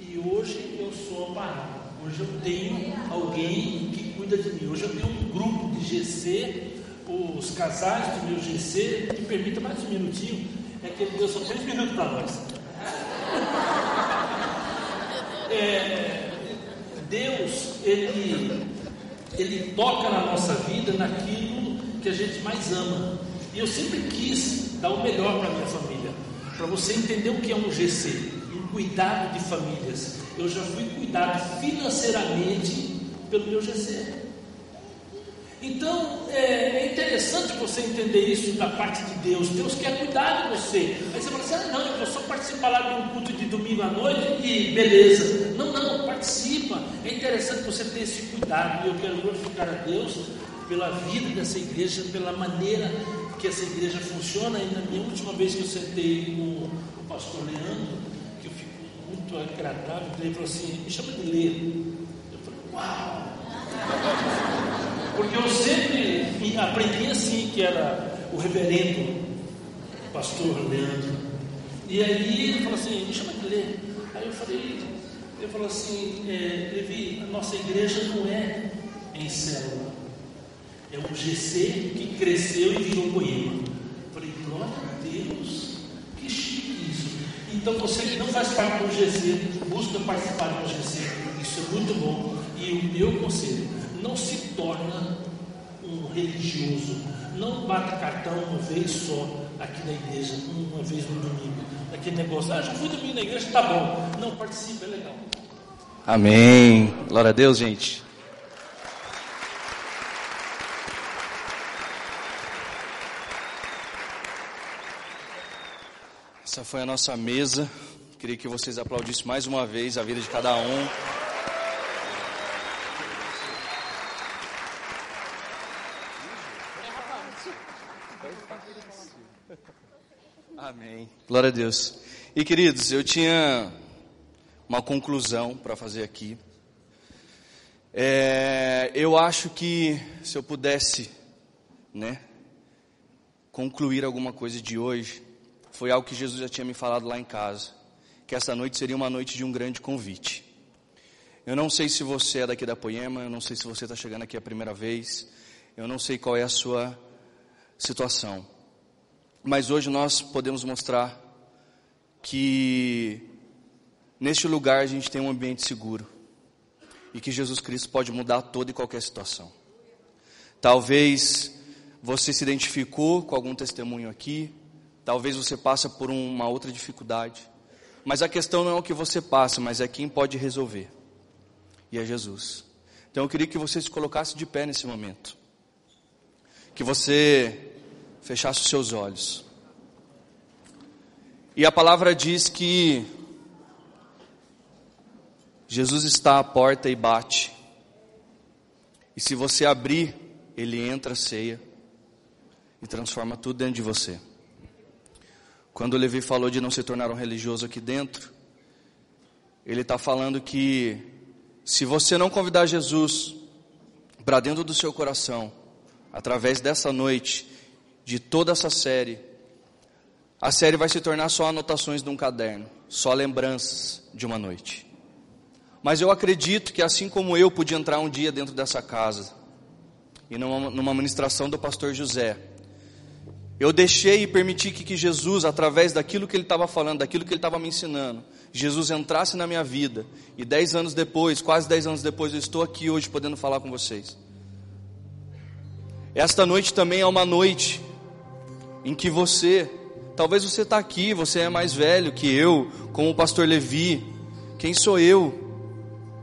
E hoje eu sou amparado. Hoje eu tenho alguém que cuida de mim. Hoje eu tenho um grupo de GC, os casais do meu GC. Me permita mais um minutinho. É que ele deu só três minutos para nós. *laughs* É, Deus, ele, ele toca na nossa vida naquilo que a gente mais ama. E eu sempre quis dar o melhor para minha família. Para você entender o que é um GC, um cuidado de famílias. Eu já fui cuidado financeiramente pelo meu GC. Então é, é, interessante você entender isso da parte de Deus. Deus quer cuidar de você. Aí você fala assim: ah, não, eu vou só participar lá de um culto de domingo à noite e beleza. Não, não, participa. É interessante você ter esse cuidado. E eu quero glorificar a Deus pela vida dessa igreja, pela maneira que essa igreja funciona. E na minha última vez que eu sentei com o pastor Leandro, que eu fico muito agradável, ele falou assim: me chama de ler. Eu falei: uau! Porque eu sempre aprendi assim, que era o reverendo pastor Leandro. E aí ele falou assim, me chama de ler. Aí eu falei, ele falou assim, é, Levi, a nossa igreja não é em célula. É um GC que cresceu e virou Coimbra. Falei, glória a Deus, que chique isso. Então você que não faz parte do GC, busca participar do GC. Isso é muito bom. E o meu conselho, não se torna um religioso. Não bate cartão uma vez só aqui na igreja, uma vez no domingo. Aquele negócio, ah, já fui domingo na igreja, tá bom. Não, participa, é legal. Amém. Glória a Deus, gente. Essa foi a nossa mesa. Queria que vocês aplaudissem mais uma vez a vida de cada um. Amém. Glória a Deus. E queridos, eu tinha uma conclusão para fazer aqui. É, eu acho que se eu pudesse, né, concluir alguma coisa de hoje, foi algo que Jesus já tinha me falado lá em casa, que essa noite seria uma noite de um grande convite. Eu não sei se você é daqui da Poema, eu não sei se você está chegando aqui a primeira vez, eu não sei qual é a sua situação. Mas hoje nós podemos mostrar que neste lugar a gente tem um ambiente seguro e que Jesus Cristo pode mudar toda e qualquer situação. Talvez você se identificou com algum testemunho aqui, talvez você passa por uma outra dificuldade, mas a questão não é o que você passa, mas é quem pode resolver. E é Jesus. Então eu queria que você se colocasse de pé nesse momento. Que você fechasse os seus olhos. E a palavra diz que Jesus está à porta e bate. E se você abrir, ele entra, ceia e transforma tudo dentro de você. Quando Levi falou de não se tornar um religioso aqui dentro, ele está falando que se você não convidar Jesus para dentro do seu coração, através dessa noite, de toda essa série, a série vai se tornar só anotações de um caderno, só lembranças de uma noite. Mas eu acredito que assim como eu pude entrar um dia dentro dessa casa, e numa, numa ministração do pastor José, eu deixei e permiti que, que Jesus, através daquilo que ele estava falando, daquilo que ele estava me ensinando, Jesus entrasse na minha vida, e dez anos depois, quase dez anos depois, eu estou aqui hoje podendo falar com vocês. Esta noite também é uma noite em que você, talvez você está aqui, você é mais velho que eu, como o pastor Levi, quem sou eu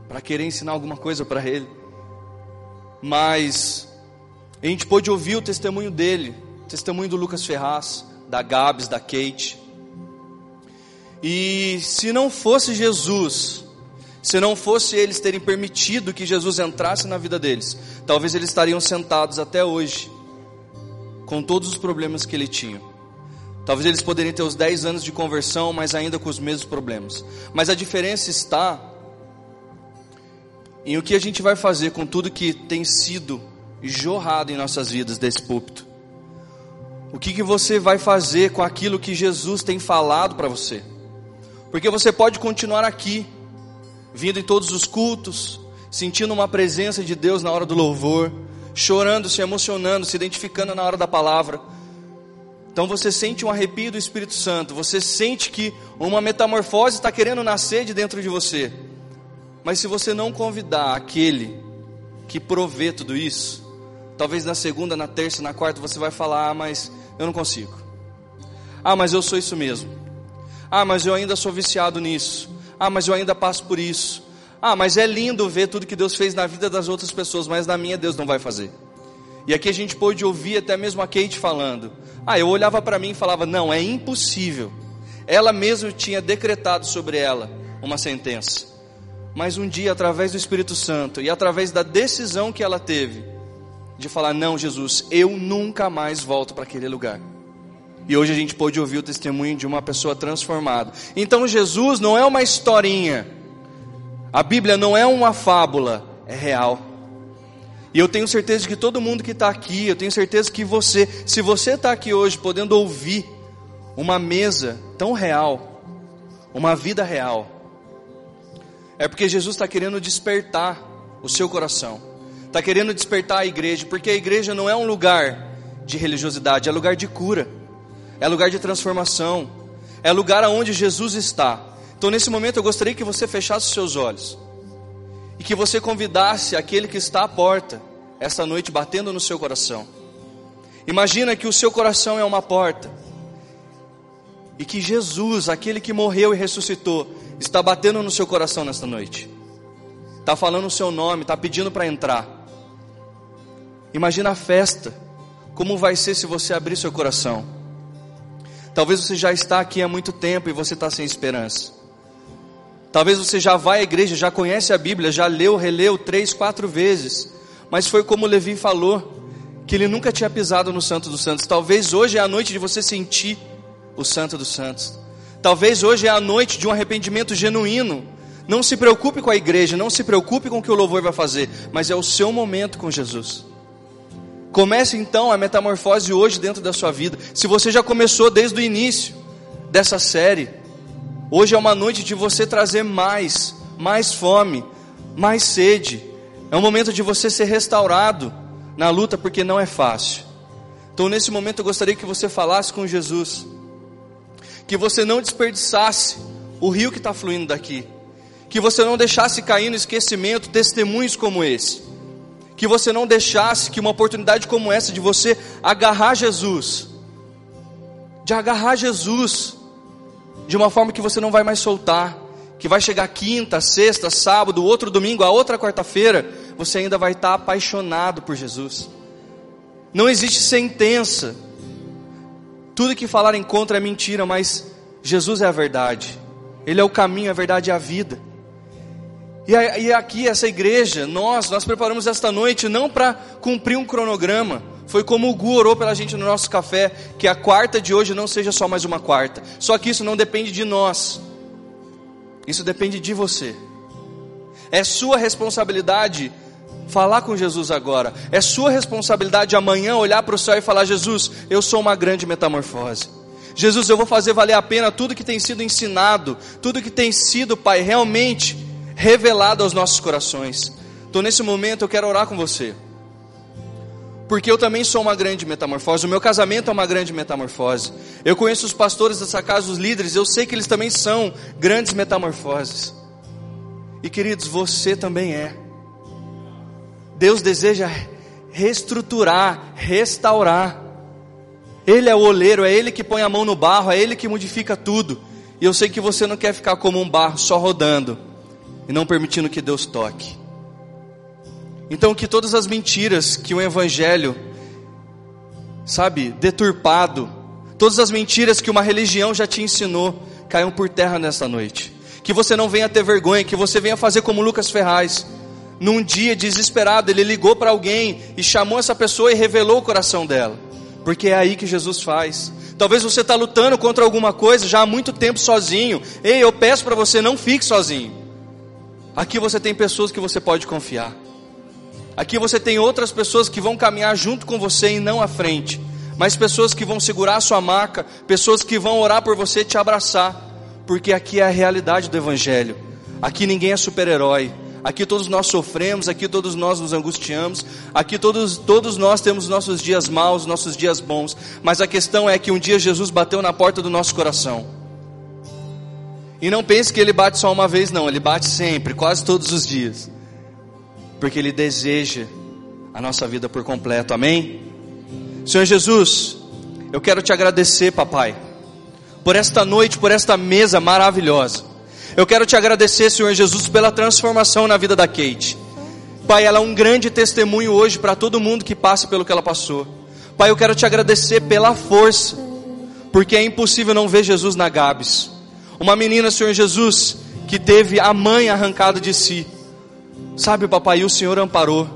para querer ensinar alguma coisa para ele? Mas a gente pôde ouvir o testemunho dele, testemunho do Lucas Ferraz, da Gabs, da Kate. E se não fosse Jesus, se não fosse eles terem permitido que Jesus entrasse na vida deles, talvez eles estariam sentados até hoje, com todos os problemas que ele tinha. Talvez eles poderiam ter os 10 anos de conversão, mas ainda com os mesmos problemas. Mas a diferença está em o que a gente vai fazer com tudo que tem sido jorrado em nossas vidas desse púlpito? O que, que você vai fazer com aquilo que Jesus tem falado para você? Porque você pode continuar aqui, vindo em todos os cultos, sentindo uma presença de Deus na hora do louvor, chorando, se emocionando, se identificando na hora da palavra. Então você sente um arrepio do Espírito Santo, você sente que uma metamorfose está querendo nascer de dentro de você. Mas se você não convidar aquele que provê tudo isso, talvez na segunda, na terça, na quarta você vai falar: ah, mas eu não consigo. Ah, mas eu sou isso mesmo. Ah, mas eu ainda sou viciado nisso. Ah, mas eu ainda passo por isso. Ah, mas é lindo ver tudo que Deus fez na vida das outras pessoas, mas na minha Deus não vai fazer. E aqui a gente pôde ouvir até mesmo a Kate falando. Ah, eu olhava para mim e falava: não, é impossível. Ela mesma tinha decretado sobre ela uma sentença. Mas um dia, através do Espírito Santo e através da decisão que ela teve de falar: não, Jesus, eu nunca mais volto para aquele lugar. E hoje a gente pôde ouvir o testemunho de uma pessoa transformada. Então Jesus não é uma historinha. A Bíblia não é uma fábula, é real. E eu tenho certeza de que todo mundo que está aqui, eu tenho certeza que você, se você está aqui hoje podendo ouvir uma mesa tão real, uma vida real, é porque Jesus está querendo despertar o seu coração, está querendo despertar a igreja, porque a igreja não é um lugar de religiosidade, é lugar de cura é lugar de transformação, é lugar aonde Jesus está. Então, nesse momento, eu gostaria que você fechasse os seus olhos e que você convidasse aquele que está à porta essa noite batendo no seu coração. Imagina que o seu coração é uma porta e que Jesus, aquele que morreu e ressuscitou, está batendo no seu coração nesta noite. Está falando o seu nome, está pedindo para entrar. Imagina a festa, como vai ser se você abrir seu coração. Talvez você já está aqui há muito tempo e você está sem esperança. Talvez você já vai à igreja, já conhece a Bíblia, já leu, releu três, quatro vezes. Mas foi como Levi falou, que ele nunca tinha pisado no Santo dos Santos. Talvez hoje é a noite de você sentir o Santo dos Santos. Talvez hoje é a noite de um arrependimento genuíno. Não se preocupe com a igreja, não se preocupe com o que o louvor vai fazer, mas é o seu momento com Jesus. Comece então a metamorfose hoje dentro da sua vida. Se você já começou desde o início dessa série, hoje é uma noite de você trazer mais, mais fome, mais sede. É um momento de você ser restaurado na luta, porque não é fácil. Então, nesse momento, eu gostaria que você falasse com Jesus, que você não desperdiçasse o rio que está fluindo daqui, que você não deixasse cair no esquecimento testemunhos como esse que você não deixasse que uma oportunidade como essa de você agarrar Jesus, de agarrar Jesus, de uma forma que você não vai mais soltar, que vai chegar quinta, sexta, sábado, outro domingo, a outra quarta-feira, você ainda vai estar apaixonado por Jesus. Não existe sentença. Tudo que falarem contra é mentira, mas Jesus é a verdade. Ele é o caminho, a verdade e a vida. E aqui, essa igreja, nós, nós preparamos esta noite não para cumprir um cronograma. Foi como o Gu orou pela gente no nosso café, que a quarta de hoje não seja só mais uma quarta. Só que isso não depende de nós. Isso depende de você. É sua responsabilidade falar com Jesus agora. É sua responsabilidade amanhã olhar para o céu e falar: Jesus, eu sou uma grande metamorfose. Jesus, eu vou fazer valer a pena tudo que tem sido ensinado, tudo que tem sido, Pai, realmente revelado aos nossos corações. Então, nesse momento, eu quero orar com você. Porque eu também sou uma grande metamorfose, o meu casamento é uma grande metamorfose. Eu conheço os pastores dessa casa, os líderes, eu sei que eles também são grandes metamorfoses. E queridos, você também é. Deus deseja reestruturar, restaurar. Ele é o oleiro, é Ele que põe a mão no barro, é Ele que modifica tudo. E eu sei que você não quer ficar como um barro só rodando e não permitindo que Deus toque. Então, que todas as mentiras que o Evangelho, sabe, deturpado, todas as mentiras que uma religião já te ensinou, caiam por terra nesta noite. Que você não venha ter vergonha, que você venha fazer como Lucas Ferraz. Num dia desesperado, ele ligou para alguém e chamou essa pessoa e revelou o coração dela. Porque é aí que Jesus faz. Talvez você está lutando contra alguma coisa já há muito tempo sozinho. Ei, eu peço para você, não fique sozinho. Aqui você tem pessoas que você pode confiar. Aqui você tem outras pessoas que vão caminhar junto com você e não à frente. Mas pessoas que vão segurar a sua maca, pessoas que vão orar por você e te abraçar. Porque aqui é a realidade do Evangelho. Aqui ninguém é super-herói. Aqui todos nós sofremos, aqui todos nós nos angustiamos, aqui todos, todos nós temos nossos dias maus, nossos dias bons, mas a questão é que um dia Jesus bateu na porta do nosso coração. E não pense que ele bate só uma vez, não, ele bate sempre, quase todos os dias, porque ele deseja a nossa vida por completo, amém? Senhor Jesus, eu quero te agradecer, papai, por esta noite, por esta mesa maravilhosa. Eu quero te agradecer, Senhor Jesus, pela transformação na vida da Kate. Pai, ela é um grande testemunho hoje para todo mundo que passa pelo que ela passou. Pai, eu quero te agradecer pela força, porque é impossível não ver Jesus na Gabs. Uma menina, Senhor Jesus, que teve a mãe arrancada de si. Sabe, papai, o Senhor amparou.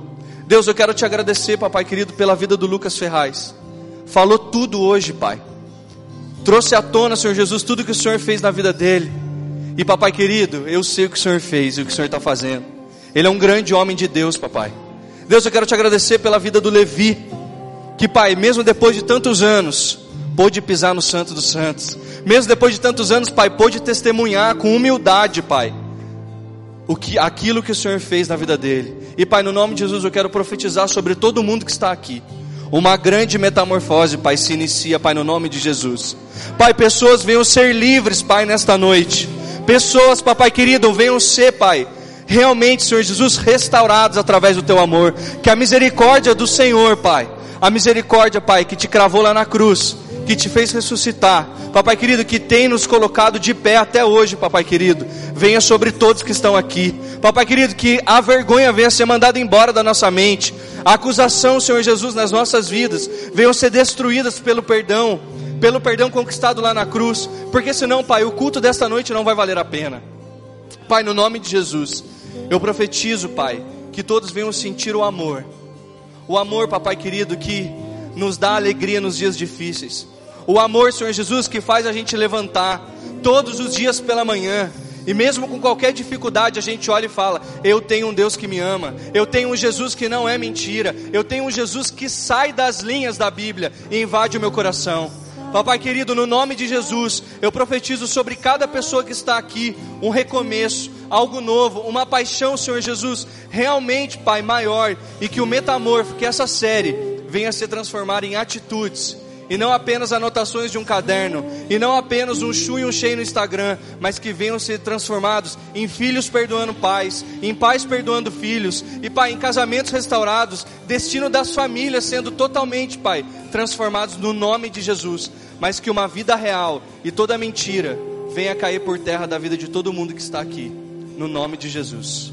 Deus, eu quero te agradecer, papai querido, pela vida do Lucas Ferraz. Falou tudo hoje, pai. Trouxe à tona, Senhor Jesus, tudo que o Senhor fez na vida dele. E papai querido, eu sei o que o Senhor fez e o que o Senhor está fazendo. Ele é um grande homem de Deus, papai. Deus, eu quero te agradecer pela vida do Levi, que pai, mesmo depois de tantos anos, pôde pisar no Santo dos Santos. Mesmo depois de tantos anos, pai, pôde testemunhar com humildade, pai, o que, aquilo que o Senhor fez na vida dele. E pai, no nome de Jesus, eu quero profetizar sobre todo mundo que está aqui. Uma grande metamorfose, Pai, se inicia, Pai, no nome de Jesus. Pai, pessoas venham ser livres, Pai, nesta noite. Pessoas, papai querido, venham ser, Pai, realmente, Senhor Jesus, restaurados através do teu amor. Que a misericórdia do Senhor, Pai, a misericórdia, Pai, que te cravou lá na cruz, que te fez ressuscitar, papai querido, que tem nos colocado de pé até hoje, papai querido, venha sobre todos que estão aqui. Papai querido, que a vergonha venha ser mandada embora da nossa mente, a acusação, Senhor Jesus, nas nossas vidas, venham ser destruídas pelo perdão pelo perdão conquistado lá na cruz, porque senão, Pai, o culto desta noite não vai valer a pena. Pai, no nome de Jesus, eu profetizo, Pai, que todos venham sentir o amor, o amor, Papai querido, que nos dá alegria nos dias difíceis, o amor, Senhor Jesus, que faz a gente levantar todos os dias pela manhã. E mesmo com qualquer dificuldade, a gente olha e fala: Eu tenho um Deus que me ama, eu tenho um Jesus que não é mentira, eu tenho um Jesus que sai das linhas da Bíblia e invade o meu coração. Papai querido, no nome de Jesus, eu profetizo sobre cada pessoa que está aqui um recomeço, algo novo, uma paixão, Senhor Jesus, realmente, Pai, maior, e que o metamorfo, que essa série venha se transformar em atitudes e não apenas anotações de um caderno, e não apenas um chu e um cheio no Instagram, mas que venham ser transformados em filhos perdoando pais, em pais perdoando filhos, e pai, em casamentos restaurados, destino das famílias sendo totalmente, pai, transformados no nome de Jesus, mas que uma vida real e toda mentira venha cair por terra da vida de todo mundo que está aqui, no nome de Jesus.